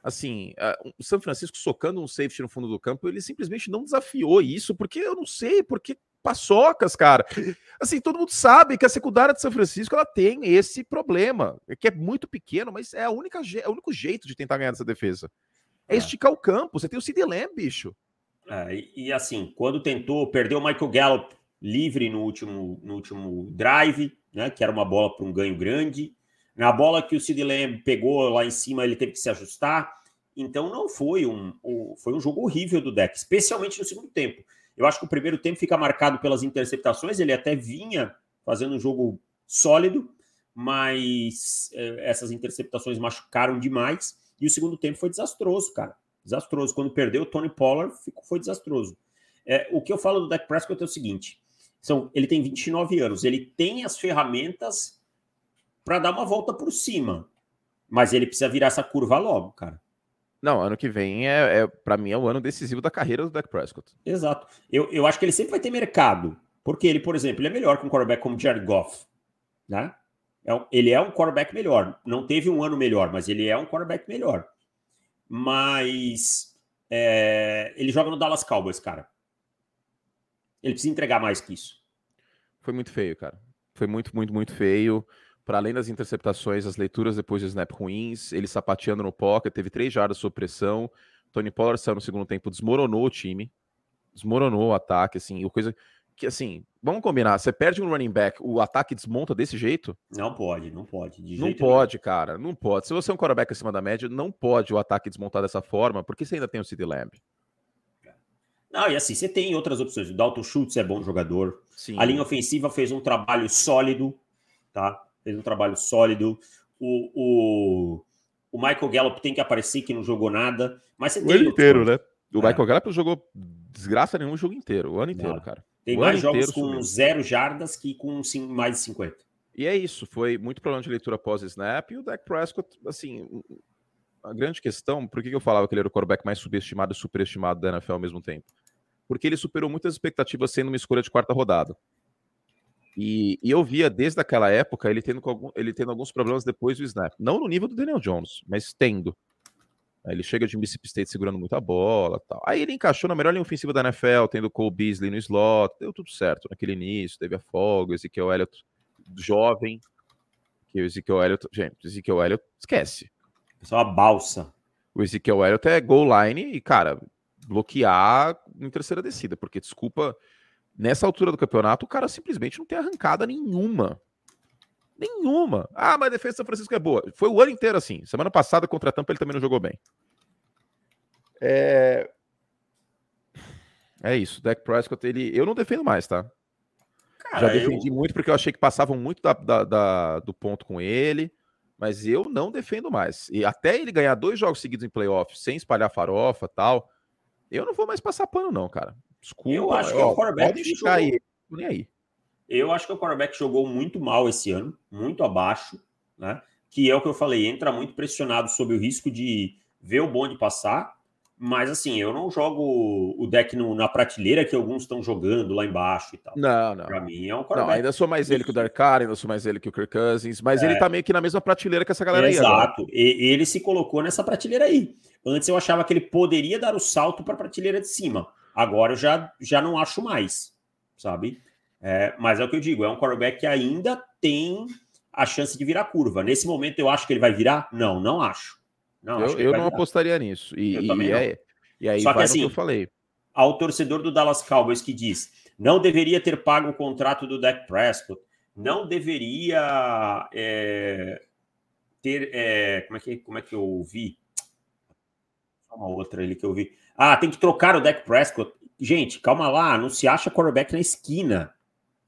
assim, o São Francisco socando um safety no fundo do campo, ele simplesmente não desafiou isso, porque eu não sei, porque paçocas, cara. Assim, todo mundo sabe que a secundária de São Francisco ela tem esse problema, que é muito pequeno, mas é, a única, é o único jeito de tentar ganhar essa defesa. É, é. esticar o campo, você tem o CD Lamb, bicho. É, e, e, assim, quando tentou, perdeu o Michael Gallup livre no último, no último drive, né, que era uma bola para um ganho grande, na bola que o Sid Lamb pegou lá em cima, ele teve que se ajustar. Então não foi um, foi um jogo horrível do deck, especialmente no segundo tempo. Eu acho que o primeiro tempo fica marcado pelas interceptações, ele até vinha fazendo um jogo sólido, mas é, essas interceptações machucaram demais. E o segundo tempo foi desastroso, cara. Desastroso. Quando perdeu o Tony Pollard, ficou, foi desastroso. É, o que eu falo do Dak Prescott é o seguinte: são, ele tem 29 anos, ele tem as ferramentas para dar uma volta por cima. Mas ele precisa virar essa curva logo, cara. Não, ano que vem é, é para mim é o ano decisivo da carreira do Dak Prescott. Exato. Eu, eu acho que ele sempre vai ter mercado, porque ele, por exemplo, ele é melhor que um quarterback como Jared Goff, né? É um, ele é um quarterback melhor. Não teve um ano melhor, mas ele é um quarterback melhor. Mas é, ele joga no Dallas Cowboys, cara. Ele precisa entregar mais que isso. Foi muito feio, cara. Foi muito, muito, muito feio para além das interceptações, as leituras depois do snap ruins, ele sapateando no pocket, teve três jardas sob pressão. Tony Pollard saiu no segundo tempo, desmoronou o time, desmoronou o ataque, assim, o coisa que, assim, vamos combinar, você perde um running back, o ataque desmonta desse jeito? Não pode, não pode. não pode, nenhum. cara, não pode. Se você é um quarterback acima da média, não pode o ataque desmontar dessa forma, porque você ainda tem o CD Lamb. Não, e assim, você tem outras opções. O Dalton Schultz é bom jogador. Sim. A linha ofensiva fez um trabalho sólido, tá? Fez um trabalho sólido. O, o, o Michael Gallup tem que aparecer, que não jogou nada. Mas você o ano inteiro, né? O é. Michael Gallup jogou desgraça nenhuma o jogo inteiro, o ano inteiro, não. cara. Tem o mais jogos com subiu. zero jardas que com mais de 50. E é isso, foi muito problema de leitura pós-snap. E o Dak Prescott, assim, a grande questão, por que eu falava que ele era o quarterback mais subestimado e superestimado da NFL ao mesmo tempo? Porque ele superou muitas expectativas sendo uma escolha de quarta rodada. E, e, eu via desde aquela época ele tendo, algum, ele tendo alguns problemas depois do snap. Não no nível do Daniel Jones, mas tendo. Ele chega de Mississippi State segurando muita bola tal. Aí ele encaixou na melhor linha ofensiva da NFL, tendo Cole Beasley no slot, deu tudo certo naquele início, teve a folga, o Ezekiel Elliott jovem, que o Ezekiel Elliott, gente, o Ezekiel Elliott, esquece. É só uma balsa. O Ezekiel Elliott é goal line e, cara, bloquear em terceira descida, porque, desculpa, nessa altura do campeonato, o cara simplesmente não tem arrancada nenhuma. Nenhuma. Ah, mas a defesa do São Francisco é boa. Foi o ano inteiro assim. Semana passada contra a Tampa ele também não jogou bem. É, é isso. Dak Prescott, ele... eu não defendo mais, tá? Cara, Já defendi eu... muito porque eu achei que passavam muito da, da, da, do ponto com ele, mas eu não defendo mais. E até ele ganhar dois jogos seguidos em playoff sem espalhar farofa tal, eu não vou mais passar pano, não, cara. Desculpa, eu acho que ó, o quarterback jogou... aí. Nem aí. Eu acho que o quarterback jogou muito mal esse ano, muito abaixo, né? Que é o que eu falei, entra muito pressionado sob o risco de ver o bonde passar. Mas assim, eu não jogo o deck no, na prateleira que alguns estão jogando lá embaixo e tal. Não, não. Pra mim é um quarterback. Não, ainda sou mais ele que o Dark Carr, ainda sou mais ele que o Kirk Cousins, mas é. ele tá meio que na mesma prateleira que essa galera Exato. aí. Exato. Ele se colocou nessa prateleira aí. Antes eu achava que ele poderia dar o salto para a prateleira de cima. Agora eu já, já não acho mais, sabe? É, mas é o que eu digo, é um quarterback que ainda tem a chance de virar curva. Nesse momento eu acho que ele vai virar? Não, não acho. Não, eu, acho eu não virar. apostaria nisso. E, também e, é, e aí Só que, assim, que eu falei. Ao torcedor do Dallas Cowboys que diz não deveria ter pago o contrato do Dak Prescott, não deveria é, ter. É, como, é que, como é que eu ouvi? Uma outra ali que eu vi. Ah, tem que trocar o Dak Prescott. Gente, calma lá, não se acha quarterback na esquina,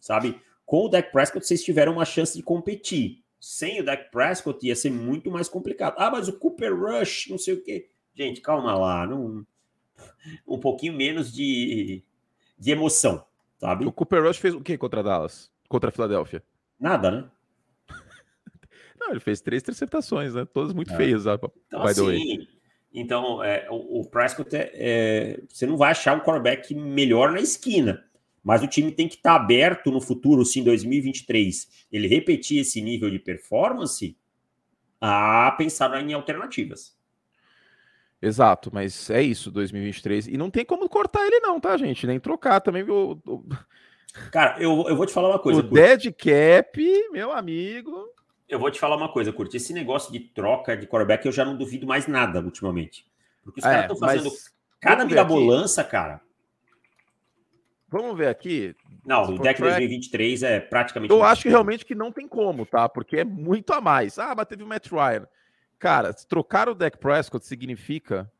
sabe? Com o Dak Prescott, vocês tiveram uma chance de competir. Sem o Dak Prescott ia ser muito mais complicado. Ah, mas o Cooper Rush, não sei o quê. Gente, calma lá, não. um pouquinho menos de, de emoção, sabe? O Cooper Rush fez o que contra Dallas? Contra a Filadélfia? Nada, né? Não, ele fez três interceptações, né? Todas muito é. feias, ah, então, by assim, Então, é, o, o Prescott, é, é, você não vai achar um quarterback melhor na esquina. Mas o time tem que estar tá aberto no futuro, se em 2023 ele repetir esse nível de performance, a pensar em alternativas. Exato, mas é isso, 2023. E não tem como cortar ele, não, tá, gente? Nem trocar também. O, o... Cara, eu, eu vou te falar uma coisa. O dead cap, meu amigo. Eu vou te falar uma coisa, Curti. Esse negócio de troca de quarterback eu já não duvido mais nada ultimamente. Porque os é, caras estão fazendo cada mirabolança, cara. Vamos ver aqui. Não, o deck 2023 é praticamente. Eu acho que realmente que não tem como, tá? Porque é muito a mais. Ah, mas teve o Matt Ryan. Cara, trocar o deck Prescott significa.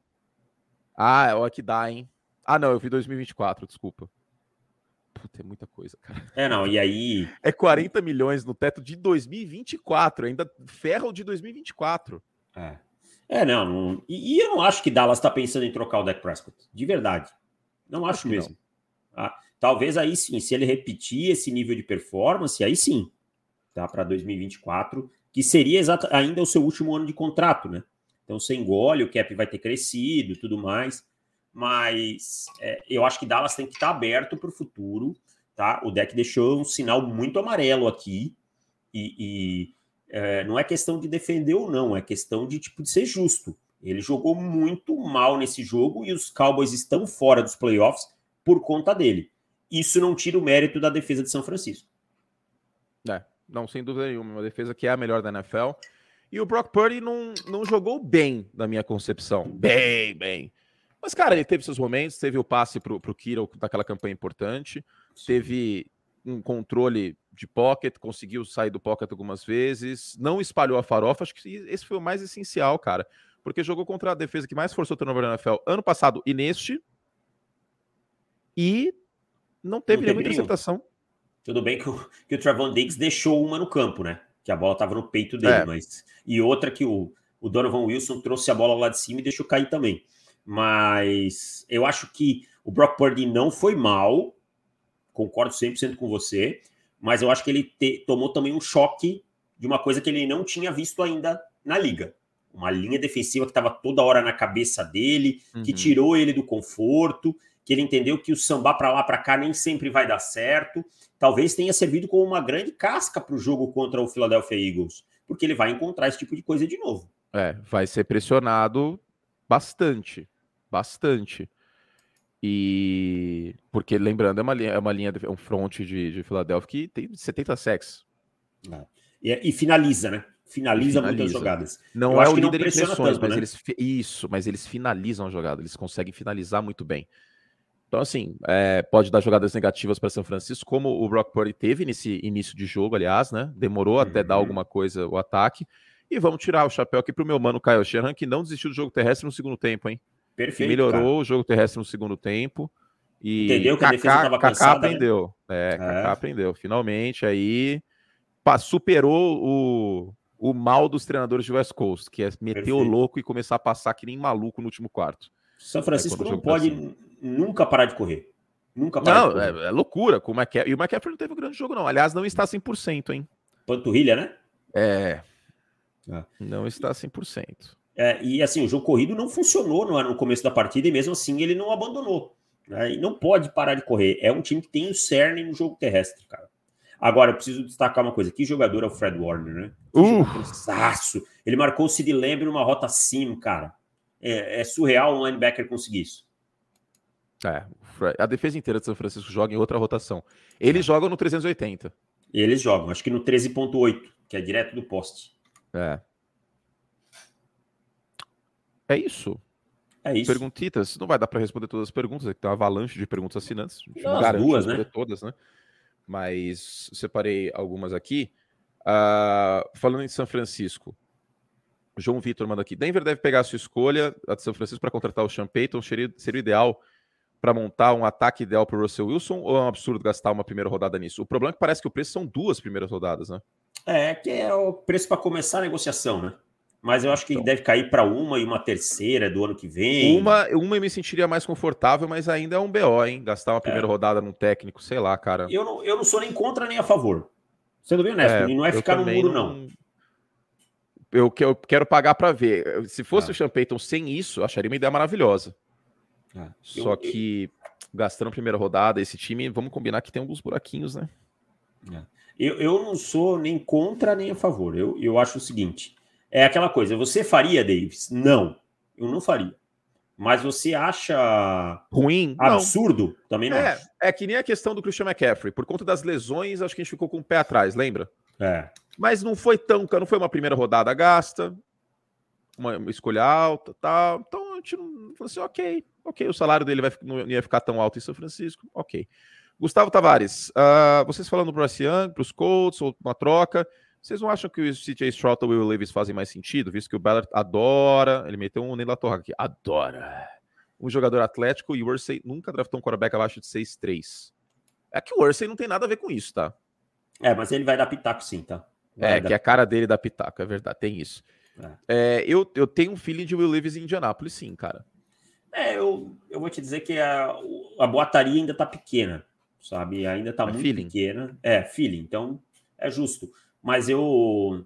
Ah, é o que dá, hein? Ah, não, eu vi 2024, desculpa. Puta, é muita coisa, cara. É, não, e aí. É 40 milhões no teto de 2024, ainda ferra o de 2024. É. É, não. não... E, e, eu não acho que Dallas está pensando em trocar o deck Prescott. De verdade. Não acho, acho mesmo. Tá? Talvez aí sim, se ele repetir esse nível de performance, aí sim, tá? Para 2024, que seria exata, ainda o seu último ano de contrato, né? Então você engole, o cap vai ter crescido e tudo mais. Mas é, eu acho que Dallas tem que estar aberto para o futuro, tá? O deck deixou um sinal muito amarelo aqui. E, e é, não é questão de defender ou não, é questão de tipo de ser justo. Ele jogou muito mal nesse jogo e os Cowboys estão fora dos playoffs por conta dele. Isso não tira o mérito da defesa de São Francisco. É, não, sem dúvida nenhuma. Uma defesa que é a melhor da NFL. E o Brock Purdy não, não jogou bem, na minha concepção. Bem, bem. Mas, cara, ele teve seus momentos, teve o passe pro, pro Kiro daquela campanha importante, Sim. teve um controle de pocket, conseguiu sair do pocket algumas vezes, não espalhou a farofa. Acho que esse foi o mais essencial, cara. Porque jogou contra a defesa que mais forçou o turnover na NFL ano passado e neste, e não teve, não nenhuma interceptação. Tudo bem que o, que o Trevon Diggs deixou uma no campo, né? Que a bola estava no peito dele, é. mas. E outra que o, o Donovan Wilson trouxe a bola lá de cima e deixou cair também. Mas eu acho que o Brock Purdy não foi mal, concordo 100% com você, mas eu acho que ele te, tomou também um choque de uma coisa que ele não tinha visto ainda na liga. Uma linha defensiva que estava toda hora na cabeça dele, uhum. que tirou ele do conforto, que ele entendeu que o sambar para lá para cá nem sempre vai dar certo. Talvez tenha servido como uma grande casca para o jogo contra o Philadelphia Eagles, porque ele vai encontrar esse tipo de coisa de novo. É, vai ser pressionado bastante, bastante. E porque lembrando, é uma linha, é uma linha, é um front de, de Filadélfia que tem 70 sacks. É. E, e, finaliza, né? Finaliza, finaliza, muitas jogadas. Não Eu é o líder em pressões, mas né? eles isso, mas eles finalizam a jogada, eles conseguem finalizar muito bem. Então, assim, é, pode dar jogadas negativas para São Francisco, como o Brock Purdy teve nesse início de jogo, aliás, né? Demorou uhum. até dar uhum. alguma coisa o ataque. E vamos tirar o chapéu aqui para o meu mano Kyle Shanahan, que não desistiu do jogo terrestre no segundo tempo, hein? Perfeito. Melhorou cara. o jogo terrestre no segundo tempo. E Entendeu que Kaká, a defesa estava cansada, Kaká aprendeu. Né? É, é, Kaká aprendeu. Finalmente, aí superou o, o mal dos treinadores de West Coast, que é meter Perfeito. o louco e começar a passar que nem maluco no último quarto. São Francisco é, não pode assim nunca parar de correr. Nunca parar não, é, é, loucura. Com o McCaffrey. E o McCaffrey não teve um grande jogo, não. Aliás, não está 100%, hein? Panturrilha, né? É. Ah. Não está 100%. É, e assim, o jogo corrido não funcionou no, no começo da partida e mesmo assim ele não abandonou. Né? E não pode parar de correr. É um time que tem o cerne no jogo terrestre, cara. Agora, eu preciso destacar uma coisa. Que jogador é o Fred Warner, né? Que Ele marcou o Sid Lamb numa rota sim, cara. É, é surreal um linebacker conseguir isso. É, a defesa inteira de São Francisco joga em outra rotação. Eles jogam no 380. Eles jogam, acho que no 13.8, que é direto do poste. É. É isso. É isso. Perguntitas, não vai dar para responder todas as perguntas, é que tem uma avalanche de perguntas assinantes. Não, as duas, né? Todas, né? Mas separei algumas aqui. Uh, falando em São Francisco, João Vitor manda aqui. Denver deve pegar a sua escolha, a de São Francisco, para contratar o Sean Payton. Seria, seria ideal para montar um ataque ideal para o Russell Wilson ou é um absurdo gastar uma primeira rodada nisso? O problema é que parece que o preço são duas primeiras rodadas, né? É, que é o preço para começar a negociação, né? Mas eu acho que então. deve cair para uma e uma terceira do ano que vem. Uma, uma eu me sentiria mais confortável, mas ainda é um BO, hein? Gastar uma primeira é. rodada num técnico, sei lá, cara. Eu não, eu não sou nem contra nem a favor. Sendo bem honesto, é, não é ficar no muro, não. não. Eu, eu quero pagar para ver. Se fosse é. o Sean Payton sem isso, acharia uma ideia maravilhosa. É. Só eu, que gastando a primeira rodada, esse time, vamos combinar que tem alguns buraquinhos, né? É. Eu, eu não sou nem contra nem a favor. Eu, eu acho o seguinte: é aquela coisa, você faria, Davis? Não, eu não faria. Mas você acha ruim? Absurdo? Não. Também não. É, acho. é que nem a questão do Christian McCaffrey. Por conta das lesões, acho que a gente ficou com o pé atrás, lembra? É. Mas não foi tão, não foi uma primeira rodada gasta, uma, uma escolha alta, tal. Então a gente não falou assim, ok, ok, o salário dele vai, não ia ficar tão alto em São Francisco, ok. Gustavo Tavares, uh, vocês falando para o Young, para os Colts, ou uma troca, vocês não acham que o CJ Stroud e o Will Levis fazem mais sentido, visto que o Ballard adora, ele meteu um Neila Torra aqui, adora um jogador atlético e o Ursay nunca draftou um quarterback abaixo de 6'3". É que o Ursay não tem nada a ver com isso, tá? É, mas ele vai dar pitaco sim, tá? Vai é, dar... que é a cara dele da pitaco, é verdade, tem isso. É. É, eu, eu tenho um feeling de Will Levis em Indianápolis, sim, cara. É, eu, eu vou te dizer que a, a boataria ainda tá pequena sabe? Ainda tá é muito feeling. pequena. É, feeling. Então, é justo. Mas eu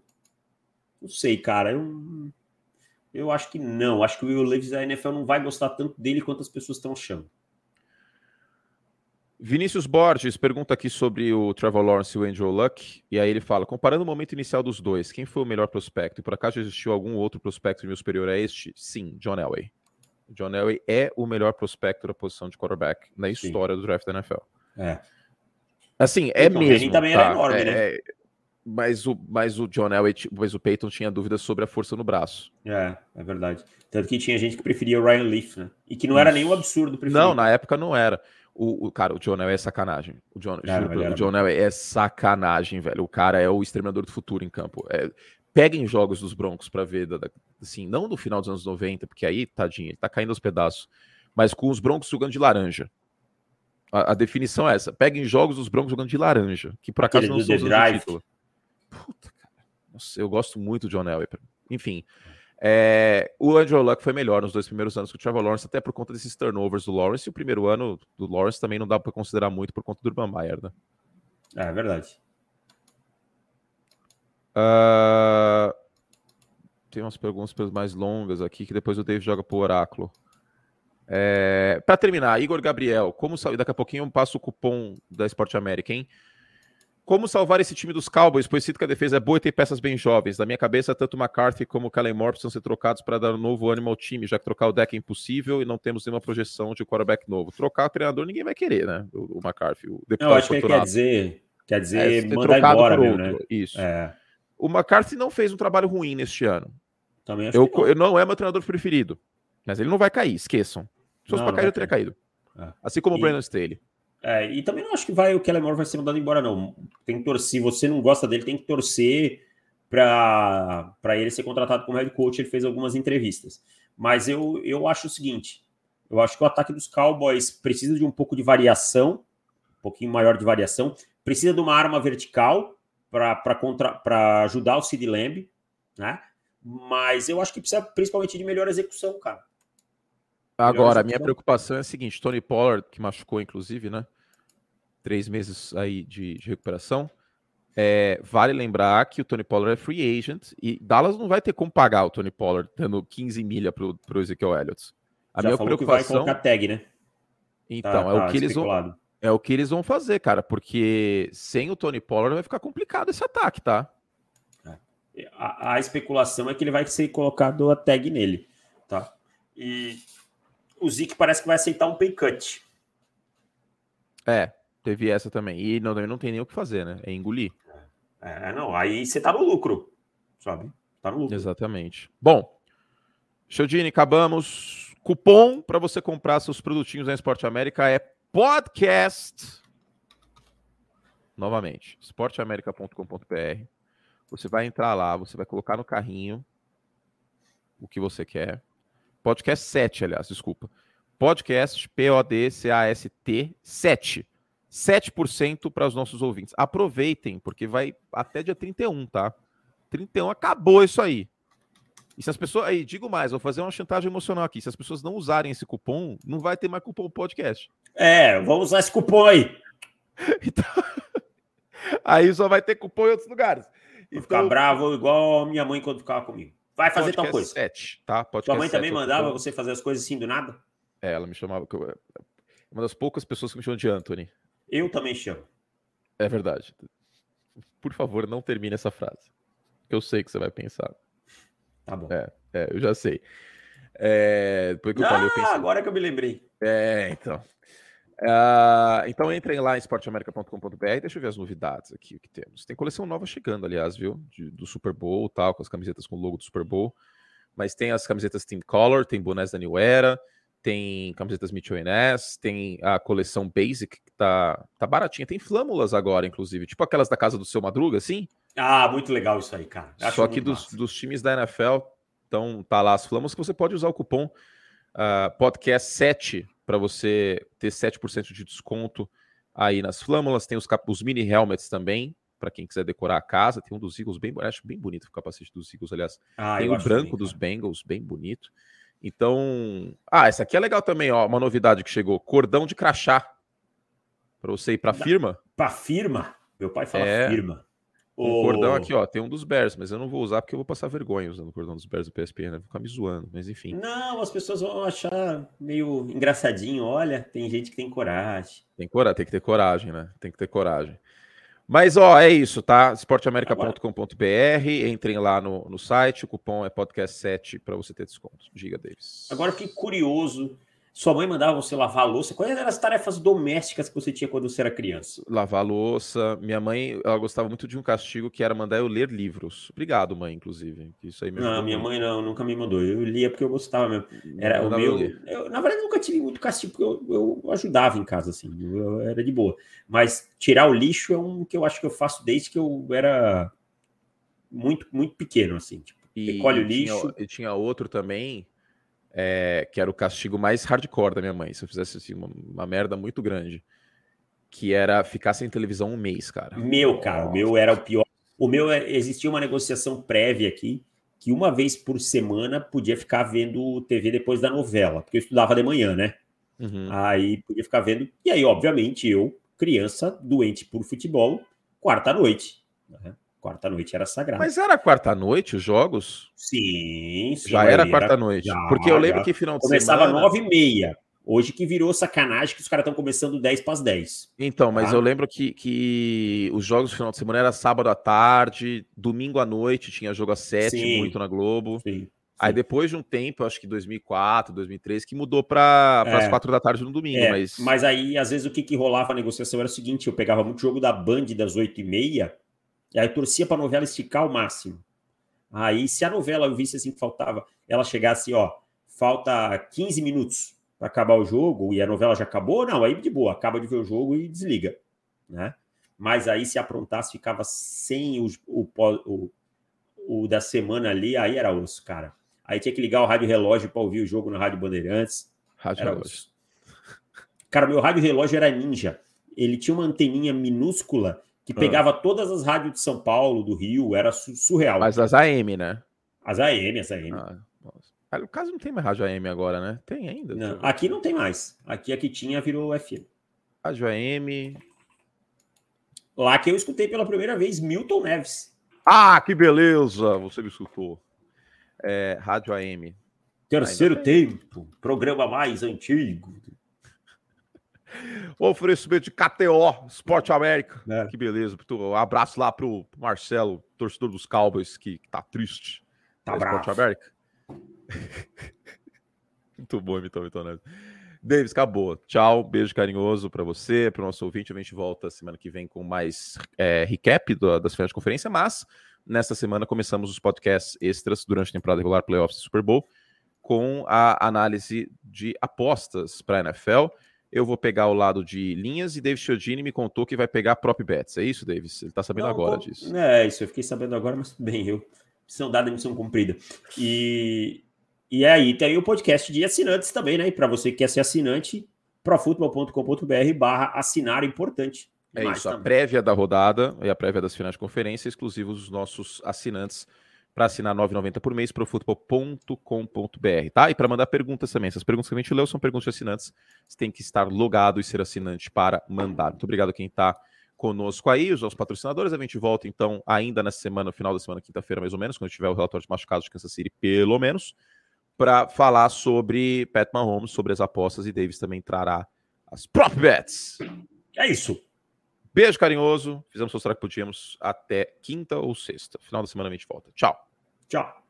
não sei, cara. Eu, eu acho que não. Acho que o Will Levis da NFL não vai gostar tanto dele quanto as pessoas estão achando. Vinícius Borges pergunta aqui sobre o Trevor Lawrence e o Andrew Luck, e aí ele fala: comparando o momento inicial dos dois, quem foi o melhor prospecto? E por acaso existiu algum outro prospecto nível superior a este? Sim, John Elway. John Elway é o melhor prospecto da posição de quarterback na história Sim. do draft da NFL. É. Assim, é o mesmo. também tá? era enorme, é, né? É, mas o, mas o John Elway, mas o Peyton tinha dúvidas sobre a força no braço. É, é verdade. Tanto que tinha gente que preferia o Ryan Leaf, né? E que não era nenhum absurdo preferir. Não, na época não era. O, o cara, o John Elway é sacanagem. O John, juro, o John Elway é sacanagem, velho. O cara é o exterminador do futuro em campo. É, peguem jogos dos Broncos para ver, da, assim, não no final dos anos 90, porque aí, tadinho, ele tá caindo aos pedaços, mas com os Broncos jogando de laranja. A, a, definição é essa. Peguem jogos dos Broncos jogando de laranja, que por acaso Aquele não são os título. Puta, cara. Nossa, eu gosto muito do John Elway. Enfim, é, o Andrew Luck foi melhor nos dois primeiros anos que o Trevor Lawrence, até por conta desses turnovers do Lawrence. E o primeiro ano do Lawrence também não dá para considerar muito por conta do Urban Meyer, né? É, é verdade. Uh, tem umas perguntas mais longas aqui que depois o Dave joga pro oráculo. É, para terminar, Igor Gabriel, como daqui a pouquinho eu passo o cupom da Esporte América, hein? Como salvar esse time dos Cowboys, pois sinto que a defesa é boa e tem peças bem jovens. Na minha cabeça, tanto McCarthy como o Kellen Moore precisam ser trocados para dar um novo ânimo ao time, já que trocar o deck é impossível e não temos nenhuma projeção de quarterback novo. Trocar o treinador ninguém vai querer, né? O, o McCarthy, o deputado Não, acho que ele quer dizer, quer dizer é, mandar embora mesmo, né? Isso. É. O McCarthy não fez um trabalho ruim neste ano. Também acho eu, que não. Eu não é meu treinador preferido, mas ele não vai cair, esqueçam. Se fosse para cair, já teria caído. É. Assim como e, o Brandon Staley. É, e também não acho que vai o Kellen Moore vai ser mandado embora, não. Tem que torcer. Se você não gosta dele, tem que torcer para ele ser contratado como head coach. Ele fez algumas entrevistas. Mas eu, eu acho o seguinte: eu acho que o ataque dos Cowboys precisa de um pouco de variação, um pouquinho maior de variação. Precisa de uma arma vertical para ajudar o Sid Lamb, né? Mas eu acho que precisa principalmente de melhor execução, cara. Agora, a minha preocupação é a seguinte: Tony Pollard, que machucou, inclusive, né? Três meses aí de, de recuperação. É, vale lembrar que o Tony Pollard é free agent e Dallas não vai ter como pagar o Tony Pollard dando 15 milha pro, pro Ezekiel Elliott. A Já minha preocupação. Que vai colocar tag, né? Então, tá, é, tá, o que eles vão, é o que eles vão fazer, cara, porque sem o Tony Pollard vai ficar complicado esse ataque, tá? É. A, a especulação é que ele vai ser colocado a tag nele, tá? E o Zic parece que vai aceitar um pay cut. É, teve essa também. E não, não tem nem o que fazer, né? É engolir. É, não. Aí você tá no lucro, sabe? Tá no lucro. Exatamente. Bom, Chodini, acabamos. Cupom para você comprar seus produtinhos na Esporte América é podcast. Novamente, esporteamerica.com.br. Você vai entrar lá, você vai colocar no carrinho o que você quer. Podcast 7, aliás, desculpa. Podcast P-O-D-C-A-S-T 7. 7% para os nossos ouvintes. Aproveitem, porque vai até dia 31, tá? 31 acabou isso aí. E se as pessoas. Aí, digo mais, vou fazer uma chantagem emocional aqui. Se as pessoas não usarem esse cupom, não vai ter mais cupom podcast. É, vamos usar esse cupom aí. Então, aí só vai ter cupom em outros lugares. Vou ficar Então, uma igual a minha mãe quando ficava comigo. Vai fazer tal coisa. 7, tá? Sua Podcast mãe também 7 é o mandava você fazer as coisas assim do nada? É, ela me chamava. eu- Uma das poucas pessoas que me chamam de Anthony. Eu também chamo. É verdade. Por favor, não termine essa frase. Eu sei que você vai pensar. Tá bom. É, é, eu já sei. É, depois que eu ah, falei, eu pensei. agora que eu me lembrei. É, então. Ah, então entrem lá em esporteamerica.com.br. Deixa eu ver as novidades aqui que temos. Tem coleção nova chegando, aliás, viu? De- do Super Bowl tal, com as camisetas com o logo do Super Bowl. Mas tem as camisetas Team Color, tem bonés da New Era, tem camisetas Mitchell Ness, tem a coleção Basic, que tá, tá baratinha. Tem flâmulas agora, inclusive, tipo aquelas da casa do seu Madruga, assim. Ah, muito legal isso aí, cara. Acho Só que dos, dos times da NFL, então tá lá as flâmulas que você pode usar o cupom ah, podcast 7 para você ter 7% de desconto aí nas flâmulas. Tem os, os mini helmets também, para quem quiser decorar a casa. Tem um dos Eagles bem, acho bem bonito o capacete dos Eagles, aliás. Ah, Tem o branco também, dos. Bengals, bem bonito. Então, ah, essa aqui é legal também, ó, uma novidade que chegou, cordão de crachá. Para você ir para firma. Pra firma. Meu pai fala É. firma. Um Ô, cordão aqui, ó, tem um dos Bears, mas eu não vou usar porque eu vou passar vergonha usando o cordão dos Bears do PSP, né? Vou ficar me zoando, mas enfim. Não, as pessoas vão achar meio engraçadinho. Olha, tem gente que tem coragem. Tem, cora tem que ter coragem, né? Tem que ter coragem. Mas, ó, é isso, tá? esporteamerica.com.br, entrem lá no, no site, o cupom é podcast7 para você ter desconto. Diga, Davis. Agora eu fiquei curioso. Sua mãe mandava você lavar a louça. Quais eram as tarefas domésticas que você tinha quando você era criança? Lavar a louça. Minha mãe, ela gostava muito de um castigo que era mandar eu ler livros. Obrigado, mãe, inclusive. Isso aí me Não, minha muito. mãe não, nunca me mandou. Eu lia porque eu gostava mesmo. Era o meu. eu, na verdade, eu nunca tive muito castigo, porque eu, eu ajudava em casa, assim, eu, eu era de boa. Mas tirar o lixo é um que eu acho que eu faço desde que eu era muito, muito pequeno, assim. Tipo, E, Recolhe o e tinha- lixo. e tinha outro também, é, que era o castigo mais hardcore da minha mãe. Se eu fizesse assim, uma, uma merda muito grande. Que era ficar sem televisão um mês, cara. meu, cara, o meu era o pior. O meu é- existia uma negociação prévia aqui, que uma vez por semana podia ficar vendo TV depois da novela, porque eu estudava de manhã, né? Uhum. Aí podia ficar vendo. E aí, obviamente, eu, criança, doente por futebol, quarta-noite. Né? Quarta-noite era sagrado. Mas era quarta-noite os jogos? Sim, sim. Já era quarta-noite. Porque eu lembro já. que final de Começava semana. nove e meia. Hoje que virou sacanagem que os caras estão começando 10 para as 10. Então, mas Tá. eu lembro que, que os jogos do final de semana era sábado à tarde, domingo à noite tinha jogo às sete, Sim. muito na Globo. Sim. Aí depois de um tempo, acho que 2004, 2003, que mudou para as É. quatro da tarde no domingo. É, mas... mas... aí, às vezes, o que, que rolava a negociação era o seguinte: eu pegava muito jogo da Band das 8 e meia, e aí torcia para a novela esticar ao máximo. Aí, se a novela eu visse assim que faltava, ela chegasse, ó, falta 15 minutos para acabar o jogo, e a novela já acabou, não, aí de boa, acaba de ver o jogo e desliga, né? Mas aí, se aprontasse, ficava sem o, o, o, o da semana ali, aí era osso, cara. Aí tinha que ligar o rádio relógio para ouvir o jogo na Rádio Bandeirantes. Rádio Era relógio. osso. Cara, meu rádio relógio era ninja. Ele tinha uma anteninha minúscula que Ah. pegava todas as rádios de São Paulo, do Rio, era su- surreal. Mas as AM, né? As AM, as AM. Ah. Ah, No caso, não tem mais rádio AM agora, né? Tem ainda. Não, aqui não tem mais. Aqui a que tinha virou FM. Rádio AM. Lá que eu escutei pela primeira vez Milton Neves. Ah, que beleza! Você me escutou. É, rádio AM. Terceiro tempo, programa mais antigo. Oferecimento de KTO, Esporte América. É. Que beleza. Um abraço lá pro Marcelo, torcedor dos Cowboys, que, que tá triste. Tá Esporte bravo. América. Muito bom, Milton Neves. Davis, acabou. Tchau, beijo carinhoso para você, para o nosso ouvinte. A gente volta semana que vem com mais é, recap do- das finais de conferência, mas nesta semana começamos os podcasts extras durante a temporada regular, playoffs e Super Bowl, com a análise de apostas para a NFL. Eu vou pegar o lado de linhas e David Chiodini me contou que vai pegar prop bets. É isso, Davis? Ele tá sabendo Não, agora disso. É, isso eu fiquei sabendo agora, mas tudo bem, eu. Missão dada, missão cumprida. E, e aí tem o podcast de assinantes também, né? E para você que quer ser assinante, profutbol.com.br barra assinar importante. É isso, a também. prévia da rodada e a prévia das finais de conferência exclusivos dos nossos assinantes para assinar 9,90 por mês para futebol.com.br, tá? E para mandar perguntas também. Essas perguntas que a gente leu são perguntas de assinantes. Você tem que estar logado e ser assinante para mandar. Muito obrigado a quem está conosco aí, os nossos patrocinadores. A gente volta então ainda nessa semana, no final da semana, quinta-feira mais ou menos, quando tiver o relatório de machucados de Kansas City, pelo menos, para falar sobre Pat Mahomes, sobre as apostas e Davis também trará as prop bets. É isso. Beijo carinhoso. Fizemos o que podíamos até quinta ou sexta. Final da semana a gente volta. Tchau. Tchau.